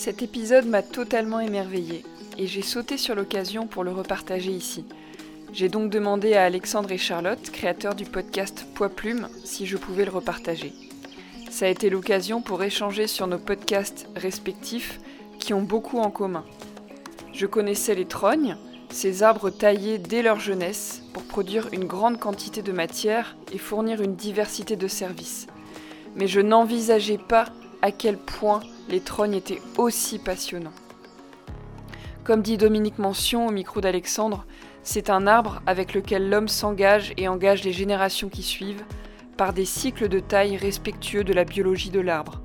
Cet épisode m'a totalement émerveillée et j'ai sauté sur l'occasion pour le repartager ici. J'ai donc demandé à Alexandre et Charlotte, créateurs du podcast Poids Plume, si je pouvais le repartager. Ça a été l'occasion pour échanger sur nos podcasts respectifs qui ont beaucoup en commun. Je connaissais les trognes, ces arbres taillés dès leur jeunesse pour produire une grande quantité de matière et fournir une diversité de services. Mais je n'envisageais pas à quel point les trognes étaient aussi passionnants. Comme dit Dominique Mention au micro d'Alexandre, c'est un arbre avec lequel l'homme s'engage et engage les générations qui suivent par des cycles de taille respectueux de la biologie de l'arbre.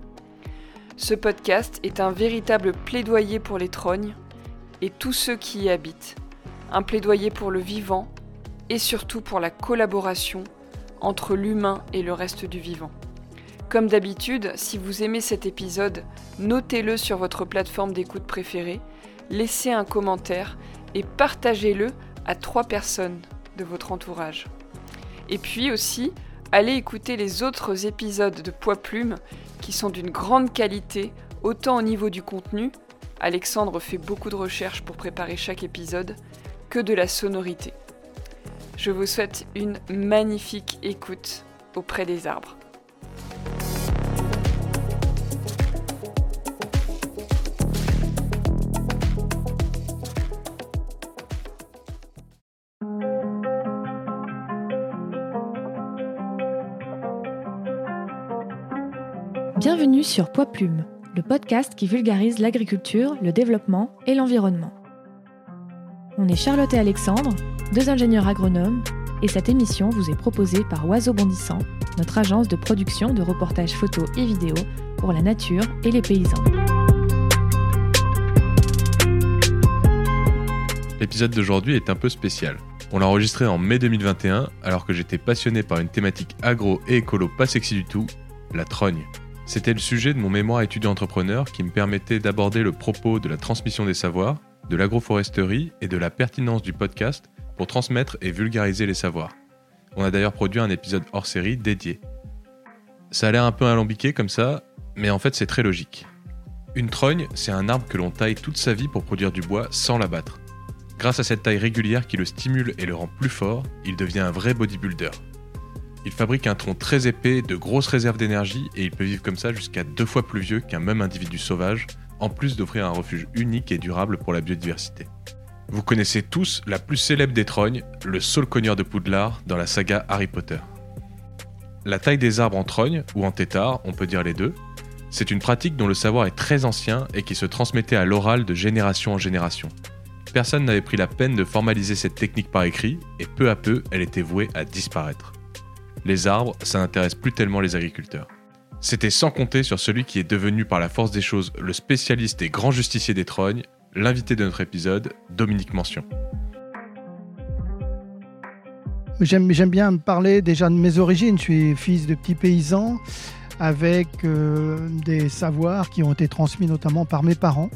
Ce podcast est un véritable plaidoyer pour les trognes et tous ceux qui y habitent, un plaidoyer pour le vivant et surtout pour la collaboration entre l'humain et le reste du vivant. Comme d'habitude, si vous aimez cet épisode, notez-le sur votre plateforme d'écoute préférée, laissez un commentaire et partagez-le à trois personnes de votre entourage. Et puis aussi, allez écouter les autres épisodes de Poids Plume qui sont d'une grande qualité, autant au niveau du contenu, Alexandre fait beaucoup de recherches pour préparer chaque épisode, que de la sonorité. Je vous souhaite une magnifique écoute auprès des arbres. Bienvenue sur Poids Plume, le podcast qui vulgarise l'agriculture, le développement et l'environnement. On est Charlotte et Alexandre, deux ingénieurs agronomes, et cette émission vous est proposée par Oiseau Bondissant, notre agence de production de reportages photos et vidéos pour la nature et les paysans. L'épisode d'aujourd'hui est un peu spécial. On l'a enregistré en mai 2021 alors que j'étais passionné par une thématique agro et écolo pas sexy du tout, la trogne. C'était le sujet de mon mémoire étudiant-entrepreneur qui me permettait d'aborder le propos de la transmission des savoirs, de l'agroforesterie et de la pertinence du podcast pour transmettre et vulgariser les savoirs. On a d'ailleurs produit un épisode hors série dédié. Ça a l'air un peu alambiqué comme ça, mais en fait c'est très logique. Une trogne, c'est un arbre que l'on taille toute sa vie pour produire du bois sans l'abattre. Grâce à cette taille régulière qui le stimule et le rend plus fort, il devient un vrai bodybuilder. Il fabrique un tronc très épais, de grosses réserves d'énergie et il peut vivre comme ça jusqu'à deux fois plus vieux qu'un même individu sauvage, en plus d'offrir un refuge unique et durable pour la biodiversité. Vous connaissez tous la plus célèbre des trognes, le saule-cogneur de Poudlard dans la saga Harry Potter. La taille des arbres en trogne, ou en tétard, on peut dire les deux, c'est une pratique dont le savoir est très ancien et qui se transmettait à l'oral de génération en génération. Personne n'avait pris la peine de formaliser cette technique par écrit et peu à peu elle était vouée à disparaître les arbres, ça n'intéresse plus tellement les agriculteurs. C'était sans compter sur celui qui est devenu par la force des choses le spécialiste et grand justicier des trognes, l'invité de notre épisode, Dominique Mention. J'aime bien parler déjà de mes origines. Je suis fils de petits paysans avec euh, des savoirs qui ont été transmis notamment par mes parents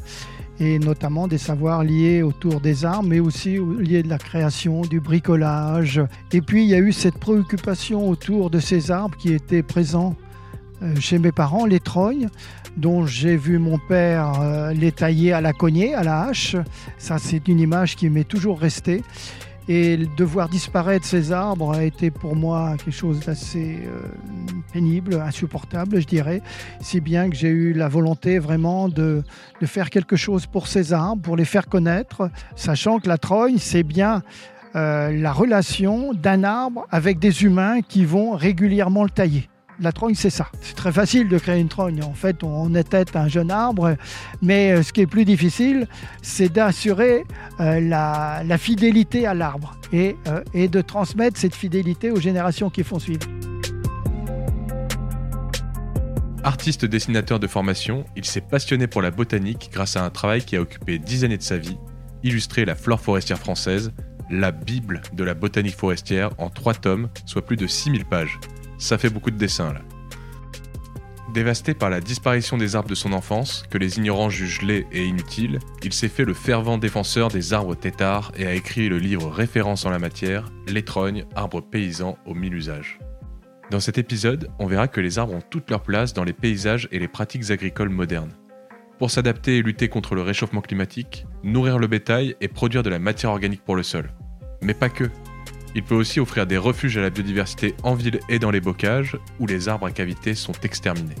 et notamment des savoirs liés autour des armes, mais aussi liés de la création, du bricolage. Et puis il y a eu cette préoccupation autour de ces arbres qui étaient présents chez mes parents, les trognes, dont j'ai vu mon père euh, les tailler à la cognée, à la hache. Ça, c'est une image qui m'est toujours restée. Et de voir disparaître ces arbres a été pour moi quelque chose d'assez euh, pénible, insupportable, je dirais. Si bien que j'ai eu la volonté vraiment de, faire quelque chose pour ces arbres, pour les faire connaître, sachant que la trogne, c'est bien euh, la relation d'un arbre avec des humains qui vont régulièrement le tailler la trogne, c'est ça. C'est très facile de créer une trogne. En fait, on était un jeune arbre, mais euh, ce qui est plus difficile, c'est d'assurer euh, la, fidélité à l'arbre et, euh, et de transmettre cette fidélité aux générations qui font suivre. Artiste dessinateur de formation, il s'est passionné pour la botanique grâce à un travail qui a occupé 10 années de sa vie, illustrer la flore forestière française, la Bible de la botanique forestière en 3 tomes, soit plus de 6000 pages ça fait beaucoup de dessins là. Dévasté par la disparition des arbres de son enfance, que les ignorants jugent laids et inutiles, il s'est fait le fervent défenseur des arbres têtards et a écrit le livre référence en la matière, L'étrogne, arbre paysan aux mille usages. Dans cet épisode, on verra que les arbres ont toute leur place dans les paysages et les pratiques agricoles modernes. pour s'adapter et lutter contre le réchauffement climatique, nourrir le bétail et produire de la matière organique pour le sol. Mais pas que. Il peut aussi offrir des refuges à la biodiversité en ville et dans les bocages, où les arbres à cavité sont exterminés.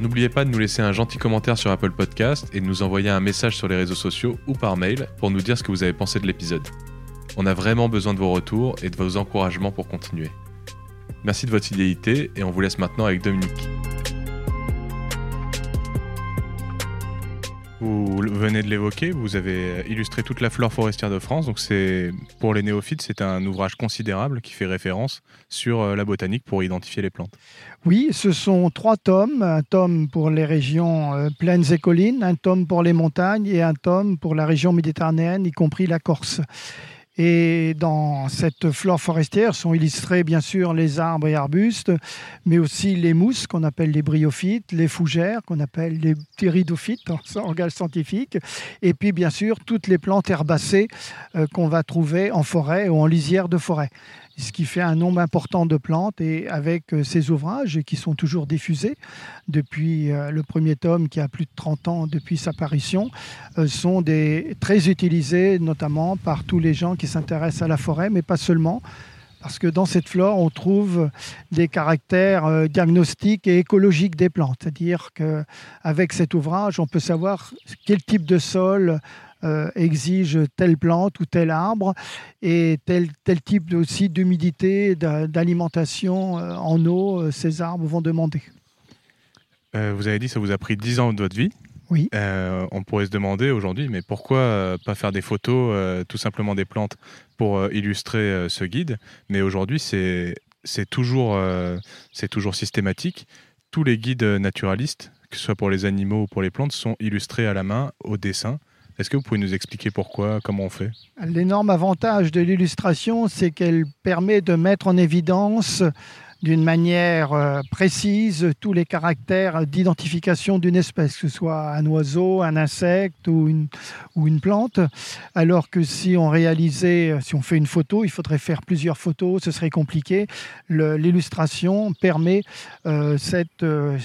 N'oubliez pas de nous laisser un gentil commentaire sur Apple Podcast et de nous envoyer un message sur les réseaux sociaux ou par mail pour nous dire ce que vous avez pensé de l'épisode. On a vraiment besoin de vos retours et de vos encouragements pour continuer. Merci de votre fidélité et on vous laisse maintenant avec Dominique. Vous venez de l'évoquer, vous avez illustré toute la flore forestière de France. Donc c'est pour les néophytes, c'est un ouvrage considérable qui fait référence sur euh, la botanique pour identifier les plantes. Oui, ce sont trois tomes, un tome pour les régions euh, plaines et collines, un tome pour les montagnes et un tome pour la région méditerranéenne, y compris la Corse. Et dans cette flore forestière sont illustrés bien sûr les arbres et arbustes, mais aussi les mousses qu'on appelle les bryophytes, les fougères qu'on appelle les pteridophytes en langage scientifique, et puis bien sûr toutes les plantes herbacées euh, qu'on va trouver en forêt ou en lisière de forêt ce qui fait un nombre important de plantes. Et avec euh, ces ouvrages, qui sont toujours diffusés depuis euh, le premier tome, qui a plus de 30 ans depuis sa parution, euh, sont des, très utilisés, notamment par tous les gens qui s'intéressent à la forêt, mais pas seulement. Parce que dans cette flore, on trouve des caractères diagnostiques et écologiques des plantes. C'est-à-dire qu'avec cet ouvrage, on peut savoir quel type de sol, euh, exige telle plante ou tel arbre et tel, tel type aussi d'humidité, d'alimentation euh, en eau, euh, ces arbres vont demander. vous avez dit que ça vous a pris 10 ans de votre vie. Oui. on pourrait se demander aujourd'hui, mais pourquoi pas faire des photos, tout simplement des plantes, pour illustrer ce guide? Mais aujourd'hui, c'est toujours, c'est toujours systématique. Tous les guides naturalistes, que ce soit pour les animaux ou pour les plantes, sont illustrés à la main, au dessin. Est-ce que vous pouvez nous expliquer pourquoi, comment on fait? L'énorme avantage de l'illustration, c'est qu'elle permet de mettre en évidence d'une manière euh, précise tous les caractères d'identification d'une espèce, que ce soit un oiseau, un insecte ou une, ou une plante. Alors que si on réalisait, si on fait une photo, il faudrait faire plusieurs photos, ce serait compliqué. L'illustration permet euh, cette, euh,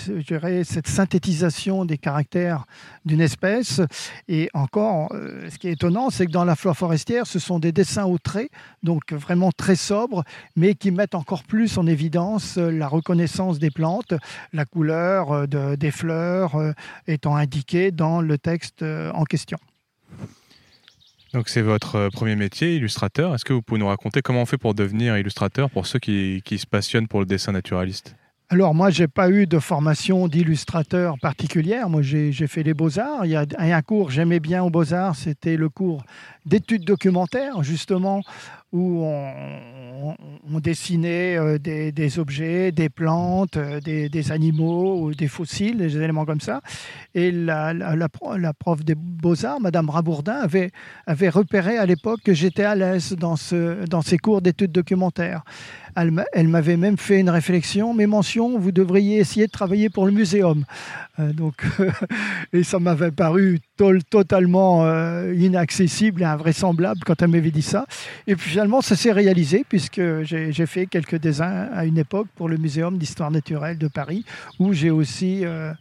cette synthétisation des caractères d'une espèce. Et encore, ce qui est étonnant, c'est que dans la flore forestière, ce sont des dessins au trait, donc vraiment très sobres, mais qui mettent encore plus en évidence la reconnaissance des plantes, la couleur euh, des fleurs euh, étant indiquée dans le texte euh, en question. Donc c'est votre premier métier, illustrateur. Est-ce que vous pouvez nous raconter comment on fait pour devenir illustrateur pour ceux qui, qui se passionnent pour le dessin naturaliste? Alors moi, j'ai pas eu de formation d'illustrateur particulière. Moi, j'ai fait les beaux-arts. Il y a un cours j'aimais bien aux beaux-arts, c'était le cours d'études documentaires, justement, où on, dessinait euh, des, objets, des plantes, euh, des, animaux, des fossiles, des éléments comme ça. Et la, prof des beaux-arts, Madame Rabourdin, avait, repéré à l'époque que j'étais à l'aise dans, dans ces cours d'études documentaires. Elle, m'avait même fait une réflexion, mes mentions, vous devriez essayer de travailler pour le muséum. Euh, donc, et ça m'avait paru totalement euh, inaccessible et invraisemblable quand elle m'avait dit ça. Et puis finalement, ça s'est réalisé puisque j'ai fait quelques dessins à une époque pour le Muséum d'histoire naturelle de Paris, où j'ai aussi euh,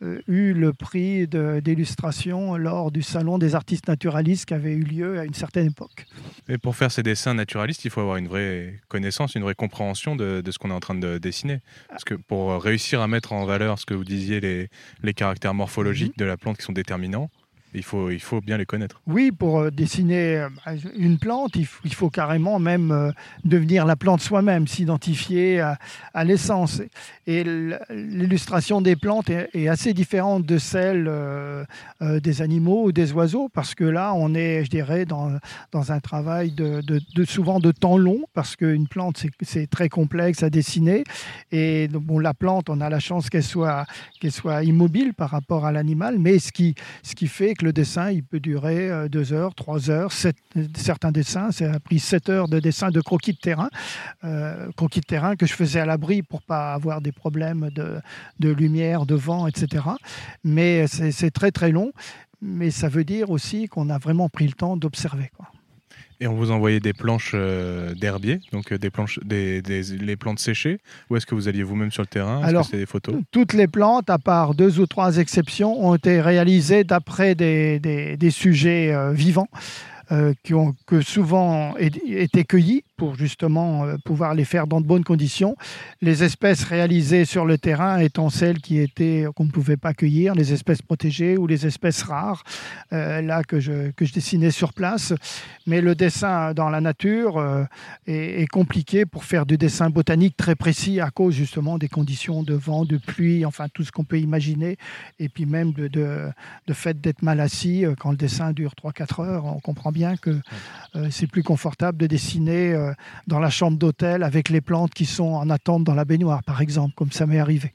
eu le prix d'illustration lors du Salon des artistes naturalistes qui avait eu lieu à une certaine époque. Et pour faire ces dessins naturalistes, il faut avoir une vraie connaissance, une vraie compréhension de, ce qu'on est en train de dessiner. Parce que pour réussir à mettre en valeur ce que vous disiez, les, les caractères morphologiques mhm. de la plante qui sont déterminants, il faut, il faut bien les connaître. Oui, pour euh, dessiner euh, une plante, il faut, carrément même euh, devenir la plante soi-même, s'identifier à, l'essence. Et l'illustration des plantes est, assez différente de celle des animaux ou des oiseaux, parce que là, on est, je dirais, dans, dans un travail de, souvent de temps long, parce qu'une plante, c'est très complexe à dessiner. Et bon, la plante, on a la chance qu'elle soit, qu'elle soit immobile par rapport à l'animal, mais ce qui, ce qui fait que le dessin, il peut durer euh, deux heures, trois heures. certains dessins, ça a pris sept heures de dessin de croquis de terrain, euh, croquis de terrain que je faisais à l'abri pour pas avoir des problèmes de, de lumière, de vent, etc. Mais c'est très très long. Mais ça veut dire aussi qu'on a vraiment pris le temps d'observer. Et on vous envoyait des planches euh, d'herbier, donc euh, des planches, des, des- les plantes séchées, ou est-ce que vous alliez vous-même sur le terrain? Est-ce Alors, que des photos? Toutes les plantes, à part deux ou trois exceptions, ont été réalisées d'après des, des- des sujets euh, vivants euh, qui ont que souvent été cueillis pour justement euh, pouvoir les faire dans de bonnes conditions. Les espèces réalisées sur le terrain étant celles qui étaient qu'on ne pouvait pas cueillir, les espèces protégées ou les espèces rares, euh, là que je, que je dessinais sur place. Mais le dessin dans la nature euh, est, est compliqué pour faire du dessin botanique très précis à cause justement des conditions de vent, de pluie, enfin tout ce qu'on peut imaginer, et puis même de, de, de fait d'être mal assis quand le dessin dure 3-4 heures. On comprend bien que euh, c'est plus confortable de dessiner euh, dans la chambre d'hôtel avec les plantes qui sont en attente dans la baignoire, par exemple, comme ça m'est arrivé.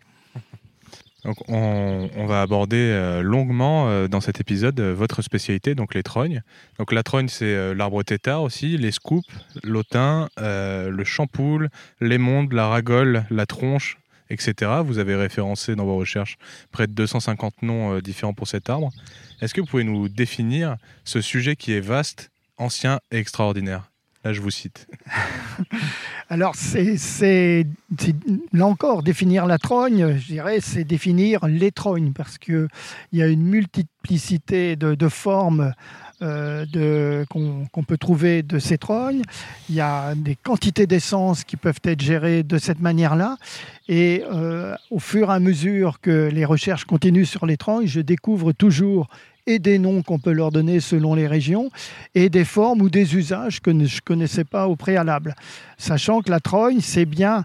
Donc, on, va aborder euh, longuement euh, dans cet épisode votre spécialité, donc les trognes. Donc la trogne, c'est l'arbre tétard aussi, les scoops, l'autin, euh, le champoule, l'émonde, la ragole, la tronche, etc. Vous avez référencé dans vos recherches près de 250 noms différents pour cet arbre. Est-ce que vous pouvez nous définir ce sujet qui est vaste, ancien et extraordinaire? Là, je vous cite. Alors, c'est, là encore, définir la trogne, je dirais, c'est définir les trognes, parce qu'il y a une multiplicité de, formes euh, qu'on peut trouver de ces trognes. Il y a des quantités d'essence qui peuvent être gérées de cette manière-là. Et euh, au fur et à mesure que les recherches continuent sur les trognes, je découvre toujours et des noms qu'on peut leur donner selon les régions, et des formes ou des usages que je ne connaissais pas au préalable. Sachant que la trogne, c'est bien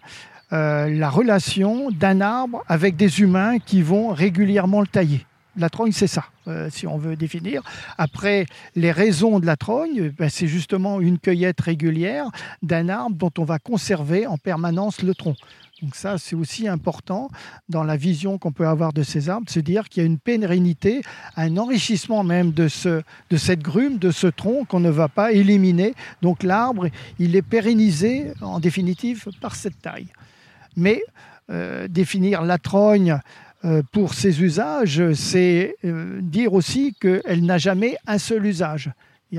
euh, la relation d'un arbre avec des humains qui vont régulièrement le tailler. La trogne, c'est ça, euh, si on veut définir. Après, les raisons de la trogne, ben, c'est justement une cueillette régulière d'un arbre dont on va conserver en permanence le tronc. Donc ça, c'est aussi important dans la vision qu'on peut avoir de ces arbres, se dire qu'il y a une pérennité, un enrichissement même de cette grume, de ce tronc qu'on ne va pas éliminer. Donc l'arbre, il est pérennisé en définitive par cette taille. Mais euh, définir la trogne euh, pour ses usages, c'est euh, dire aussi qu'elle n'a jamais un seul usage.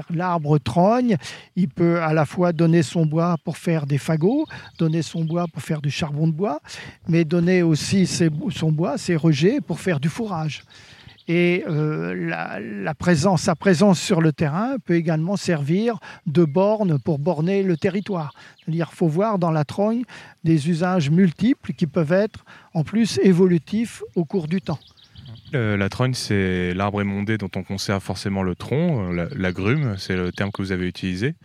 L'arbre trogne, il peut à la fois donner son bois pour faire des fagots, donner son bois pour faire du charbon de bois, mais donner aussi son bois, ses rejets, pour faire du fourrage. Et euh, la, présence, sa présence sur le terrain peut également servir de borne pour borner le territoire. C'est-à-dire faut voir dans la trogne des usages multiples qui peuvent être en plus évolutifs au cours du temps. Euh, la trogne, c'est l'arbre émondé dont on conserve forcément le tronc, euh, la, grume, c'est le terme que vous avez utilisé.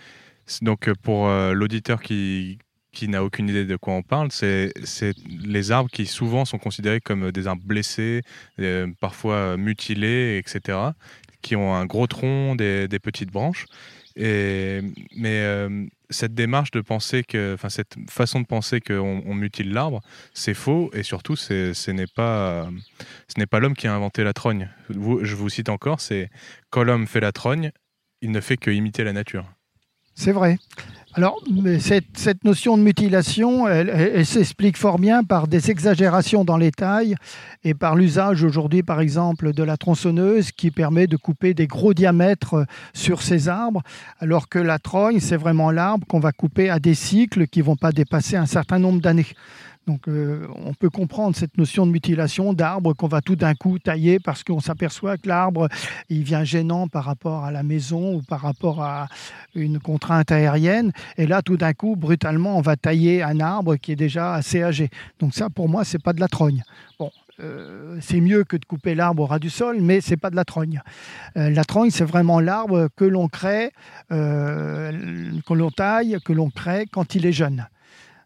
Donc euh, pour l'auditeur qui, qui n'a aucune idée de quoi on parle, c'est les arbres qui souvent sont considérés comme des arbres blessés, parfois mutilés, etc., qui ont un gros tronc, des petites branches. Et, mais euh, cette démarche de penser que, enfin cette façon de penser qu'on on mutile l'arbre, c'est faux et surtout ce n'est pas, ce n'est pas l'homme qui a inventé la trogne. Je vous cite encore, c'est quand l'homme fait la trogne, il ne fait que imiter la nature. C'est vrai. Alors, cette, notion de mutilation, elle, elle- s'explique fort bien par des exagérations dans les tailles et par l'usage aujourd'hui, par exemple, de la tronçonneuse qui permet de couper des gros diamètres sur ces arbres, alors que la trogne, c'est vraiment l'arbre qu'on va couper à des cycles qui vont pas dépasser un certain nombre d'années. Donc, euh, on peut comprendre cette notion de mutilation d'arbre qu'on va tout d'un coup tailler parce qu'on s'aperçoit que l'arbre, il vient gênant par rapport à la maison ou par rapport à une contrainte aérienne. Et là, tout d'un coup, brutalement, on va tailler un arbre qui est déjà assez âgé. Donc ça, pour moi, c'est pas de la trogne. Bon, euh, c'est mieux que de couper l'arbre au ras du sol, mais c'est pas de la trogne. Euh, la trogne, c'est vraiment l'arbre que l'on crée, que l'on taille, que l'on crée quand il est jeune.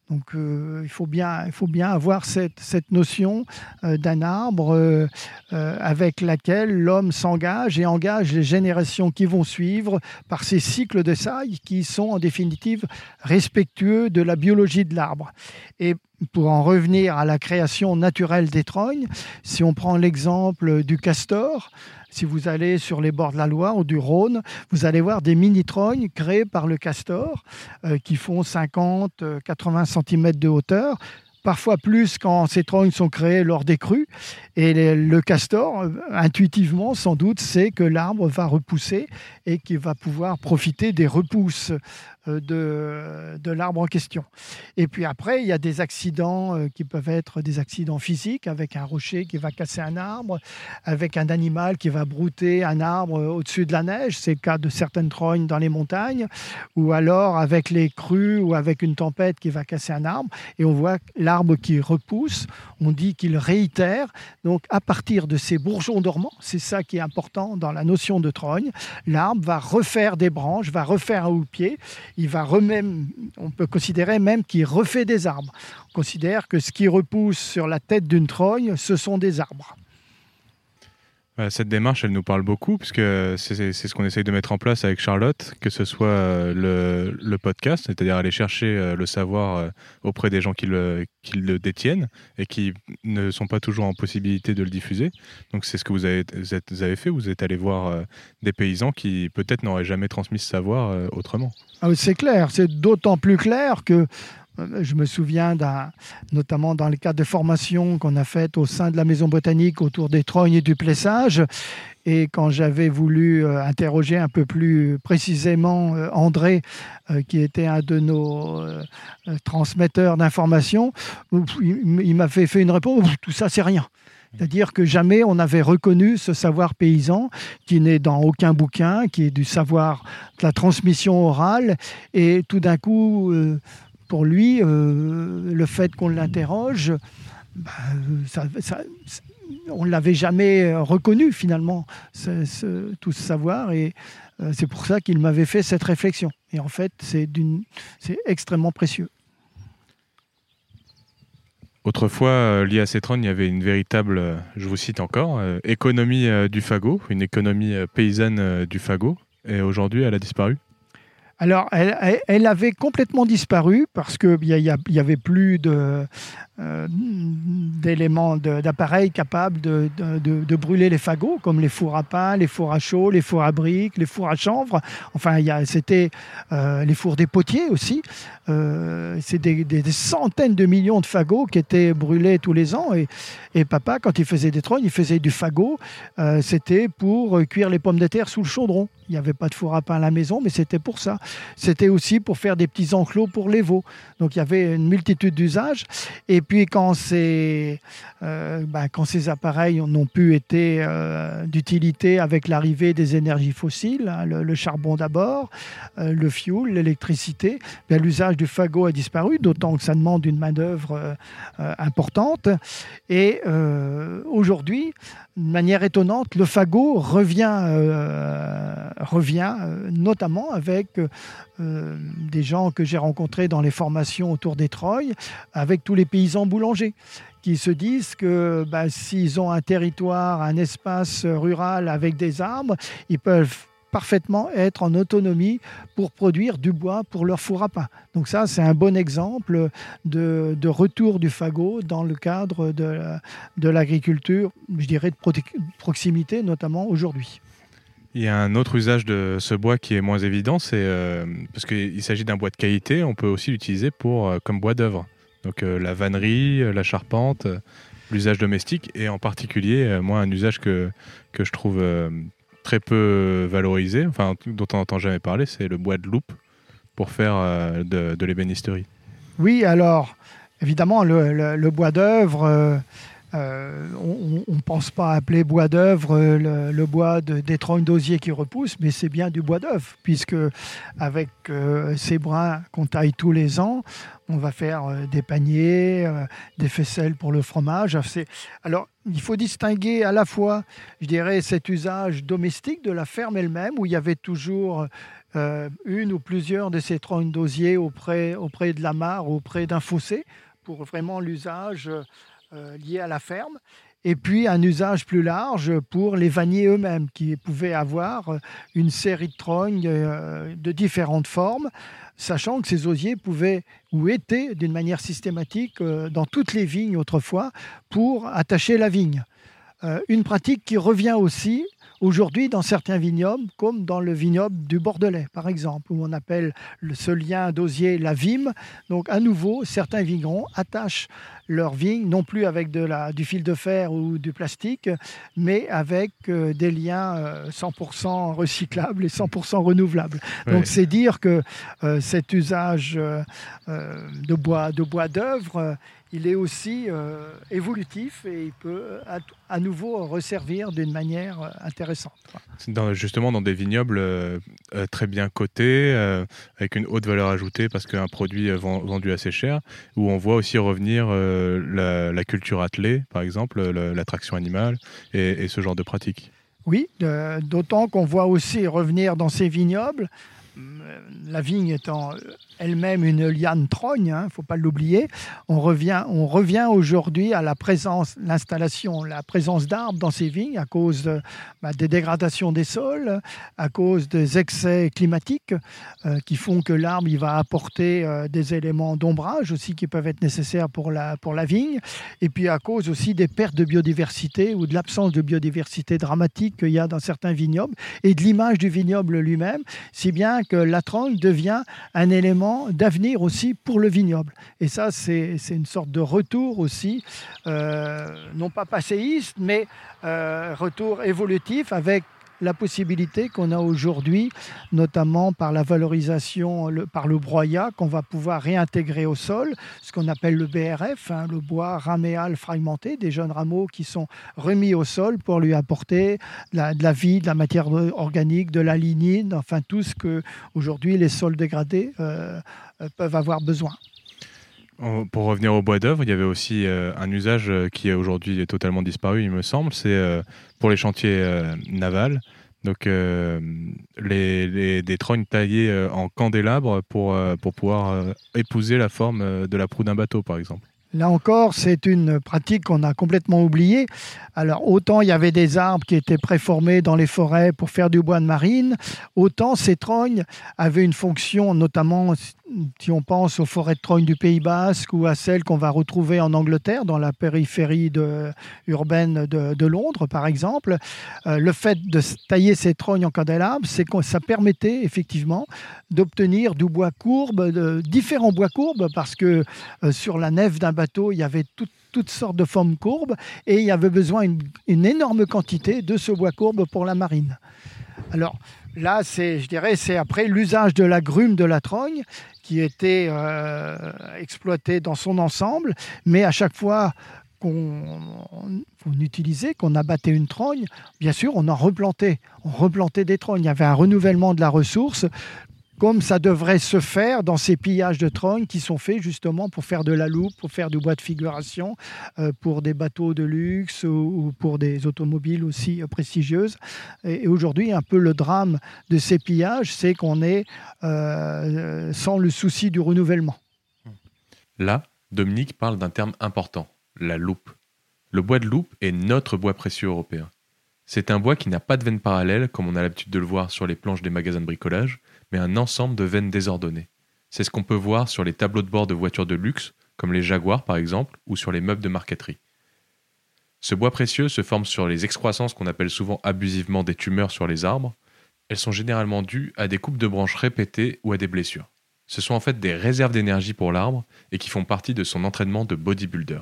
Donc euh, il, faut bien, il faut bien avoir cette, cette notion euh, d'un arbre euh, avec laquelle l'homme s'engage et engage les générations qui vont suivre par ces cycles de sailles qui sont en définitive respectueux de la biologie de l'arbre. Et pour en revenir à la création naturelle des trognes, si on prend l'exemple du castor, si vous allez sur les bords de la Loire ou du Rhône, vous allez voir des mini-trognes créées par le castor euh, qui font 50-80 cm de hauteur parfois plus quand ces trognes sont créées lors des crues. Et le castor, euh, intuitivement, sans doute, sait que l'arbre va repousser et qu'il va pouvoir profiter des repousses euh, de, l'arbre en question. Et puis après, il y a des accidents euh, qui peuvent être des accidents physiques, avec un rocher qui va casser un arbre, avec un animal qui va brouter un arbre au-dessus de la neige, c'est le cas de certaines trognes dans les montagnes, ou alors avec les crues ou avec une tempête qui va casser un arbre, et on voit l'arbre qui repousse, on dit qu'il réitère, donc à partir de ces bourgeons dormants, c'est ça qui est important dans la notion de trogne, l'arbre va refaire des branches, va refaire un houppier, il va remême, on peut considérer même qu'il refait des arbres. On considère que ce qui repousse sur la tête d'une trogne, ce sont des arbres. Cette démarche, elle nous parle beaucoup, puisque c'est ce qu'on essaye de mettre en place avec Charlotte, que ce soit euh, le, podcast, c'est-à-dire aller chercher euh, le savoir euh, auprès des gens qui le, détiennent et qui ne sont pas toujours en possibilité de le diffuser. Donc c'est ce que vous avez, vous avez, fait, vous êtes allé voir des paysans qui peut-être n'auraient jamais transmis ce savoir autrement. Ah c'est clair, c'est d'autant plus clair que je me souviens notamment dans le cadre de formations qu'on a faites au sein de la Maison botanique autour des trognes et du plessage. Et quand j'avais voulu euh, interroger un peu plus précisément euh, André, euh, qui était un de nos transmetteurs d'informations, il m'avait fait une réponse tout ça, c'est rien. C'est-à-dire que jamais on n'avait reconnu ce savoir paysan qui n'est dans aucun bouquin, qui est du savoir de la transmission orale. Et tout d'un coup, pour lui, euh, le fait qu'on l'interroge, bah, on ne l'avait jamais reconnu finalement, tout ce savoir. Et euh, c'est pour ça qu'il m'avait fait cette réflexion. Et en fait, c'est extrêmement précieux. Autrefois, euh, lié à Cétron, il y avait une véritable, je vous cite encore, économie du fagot, une économie paysanne du fagot. Et aujourd'hui, elle a disparu alors, elle, avait complètement disparu parce qu'il n'y avait plus de, euh, d'éléments d'appareils capables de, de, brûler les fagots, comme les fours à pain, les fours à chaud, les fours à briques, les fours à chanvre. Enfin, c'était euh, les fours des potiers aussi. Euh, c'est des, centaines de millions de fagots qui étaient brûlés tous les ans. Et, et papa, quand il faisait des trônes, il faisait du fagot. c'était pour cuire les pommes de terre sous le chaudron. Il n'y avait pas de four à pain à la maison, mais c'était pour ça. C'était aussi pour faire des petits enclos pour les veaux. Donc il y avait une multitude d'usages. Et puis quand ces, euh, ben, quand ces appareils n'ont plus été euh, d'utilité avec l'arrivée des énergies fossiles, hein, le, charbon d'abord, euh, le fuel, l'électricité, l'usage du fagot a disparu, d'autant que ça demande une main-d'œuvre importante. Et aujourd'hui, de manière étonnante, le fagot revient, revient notamment avec des gens que j'ai rencontrés dans les formations autour des Troyes, avec tous les paysans boulangers qui se disent que bah, s'ils ont un territoire, un espace rural avec des arbres, ils peuvent parfaitement être en autonomie pour produire du bois pour leur four à pain. Donc ça, c'est un bon exemple de, retour du fagot dans le cadre de, l'agriculture, je dirais de proximité, notamment aujourd'hui. Il y a un autre usage de ce bois qui est moins évident, c'est euh, parce qu'il s'agit d'un bois de qualité, on peut aussi l'utiliser pour euh, comme bois d'œuvre. Donc euh, la vannerie, la charpente, l'usage domestique et en particulier, moi, un usage que, que je trouve très peu valorisé, enfin dont on n'entend jamais parler, c'est le bois de loupe pour faire de l'ébénisterie. Oui, alors évidemment, le bois d'œuvre euh, on ne pense pas appeler bois d'œuvre euh, le, bois de, des trognes d'osier qui repoussent, mais c'est bien du bois d'œuvre, puisque avec euh, ces brins qu'on taille tous les ans, on va faire des paniers, des faisselles pour le fromage. Alors, il faut distinguer à la fois, je dirais, cet usage domestique de la ferme elle-même, où il y avait toujours une ou plusieurs de ces trognes d'osier auprès, auprès de la mare, auprès d'un fossé, pour vraiment l'usage liés à la ferme, et puis un usage plus large pour les vanniers eux-mêmes, qui pouvaient avoir euh, une série de trognes euh, de différentes formes, sachant que ces osiers pouvaient ou étaient d'une manière systématique dans toutes les vignes autrefois pour attacher la vigne. une pratique qui revient aussi aujourd'hui dans certains vignobles, comme dans le vignoble du Bordelais, par exemple, où on appelle ce lien d'osier la vime. Donc, à nouveau, certains vignerons attachent leur vigne, non plus avec de la, du fil de fer ou du plastique, mais avec euh, des liens 100% euh, recyclables et 100% renouvelables. Donc, c'est dire que euh, cet usage de bois de bois d'œuvre il est aussi euh, évolutif et il peut euh, à, nouveau resservir d'une manière euh, intéressante. justement, dans des vignobles très bien cotés, avec une haute valeur ajoutée parce qu'un produit vendu assez cher, où on voit aussi revenir la, culture attelée, par exemple, l'attraction animale et, ce genre de pratiques. Oui, d'autant qu'on voit aussi revenir dans ces vignobles la vigne étant elle-même une liane trogne, il hein, ne faut pas l'oublier. On revient, on revient aujourd'hui à la présence, l'installation, la présence d'arbres dans ces vignes à cause bah, des dégradations des sols, à cause des excès climatiques euh, qui font que l'arbre va apporter euh, des éléments d'ombrage aussi qui peuvent être nécessaires pour la, pour la vigne, et puis à cause aussi des pertes de biodiversité ou de l'absence de biodiversité dramatique qu'il y a dans certains vignobles et de l'image du vignoble lui-même, si bien que la trogne devient un élément d'avenir aussi pour le vignoble. Et ça, c'est une sorte de retour aussi, euh, non pas passéiste, mais euh, retour évolutif avec la possibilité qu'on a aujourd'hui, notamment par la valorisation, par le broyat, qu'on va pouvoir réintégrer au sol, ce qu'on appelle le BRF, hein, le bois raméal fragmenté, des jeunes rameaux qui sont remis au sol pour lui apporter de la, vie, de la matière organique, de la lignine, enfin tout ce que aujourd'hui les sols dégradés euh, euh, peuvent avoir besoin. Pour revenir au bois d'œuvre, il y avait aussi euh, un usage euh, qui est aujourd'hui totalement disparu, il me semble, c'est euh, pour les chantiers navals. Donc les, des trognes taillées en candélabre pour, pour pouvoir épouser la forme de la proue d'un bateau, par exemple. Là encore, c'est une pratique qu'on a complètement oubliée. Alors, autant il y avait des arbres qui étaient préformés dans les forêts pour faire du bois de marine, autant ces trognes avaient une fonction, notamment si on pense aux forêts de trogne du Pays Basque ou à celles qu'on va retrouver en Angleterre, dans la périphérie urbaine de, Londres, par exemple, euh, le fait de tailler ces trognes en candélabre, c'est que ça permettait effectivement d'obtenir du bois courbe, différents bois courbes, parce que euh, sur la nef d'un bateau, il y avait toutes sortes de formes courbes et il y avait besoin d'une énorme quantité de ce bois courbe pour la marine. Alors là, c'est, je dirais, c'est après l'usage de la grume de la trogne qui était euh, exploité dans son ensemble, mais à chaque fois qu'on utilisait, qu'on abattait une trogne, bien sûr, on en replantait. On replantait des trognes. Il y avait un renouvellement de la ressource comme ça devrait se faire dans ces pillages de trognes qui sont faits justement pour faire de la loupe, pour faire du bois de figuration, euh, pour des bateaux de luxe ou, pour des automobiles aussi euh, prestigieuses. Et, aujourd'hui, un peu le drame de ces pillages, c'est qu'on est, euh, sans le souci du renouvellement. Là, Dominique parle d'un terme important, la loupe. Le bois de loupe est notre bois précieux européen. C'est un bois qui n'a pas de veine parallèle, comme on a l'habitude de le voir sur les planches des magasins de bricolage, un ensemble de veines désordonnées. C'est ce qu'on peut voir sur les tableaux de bord de voitures de luxe, comme les Jaguars par exemple, ou sur les meubles de marqueterie. Ce bois précieux se forme sur les excroissances qu'on appelle souvent abusivement des tumeurs sur les arbres. Elles sont généralement dues à des coupes de branches répétées ou à des blessures. Ce sont en fait des réserves d'énergie pour l'arbre et qui font partie de son entraînement de bodybuilder.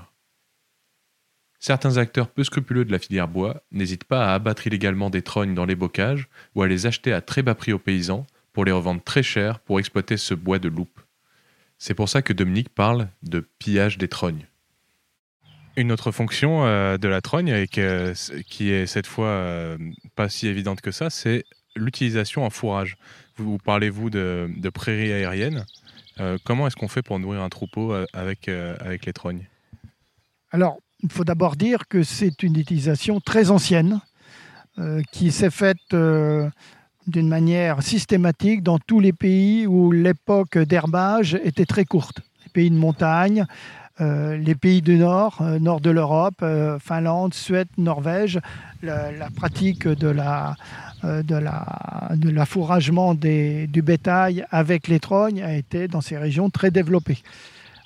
Certains acteurs peu scrupuleux de la filière bois n'hésitent pas à abattre illégalement des trognes dans les bocages ou à les acheter à très bas prix aux paysans pour les revendre très cher pour exploiter ce bois de loupe. C'est pour ça que Dominique parle de pillage des trognes. Une autre fonction euh, de la trogne, et qui est cette fois euh, pas si évidente que ça, c'est l'utilisation en fourrage. Vous, parlez-vous de, prairies aériennes euh, Comment est-ce qu'on fait pour nourrir un troupeau avec, avec les trognes? Alors, il faut d'abord dire que c'est une utilisation très ancienne qui s'est faite d'une manière systématique dans tous les pays où l'époque d'herbage était très courte. Les pays de montagne, euh, les pays du nord, euh, nord de l'Europe, euh, Finlande, Suède, Norvège, la, pratique de la, de la, de l'affouragement du bétail avec les trognes a été dans ces régions très développée.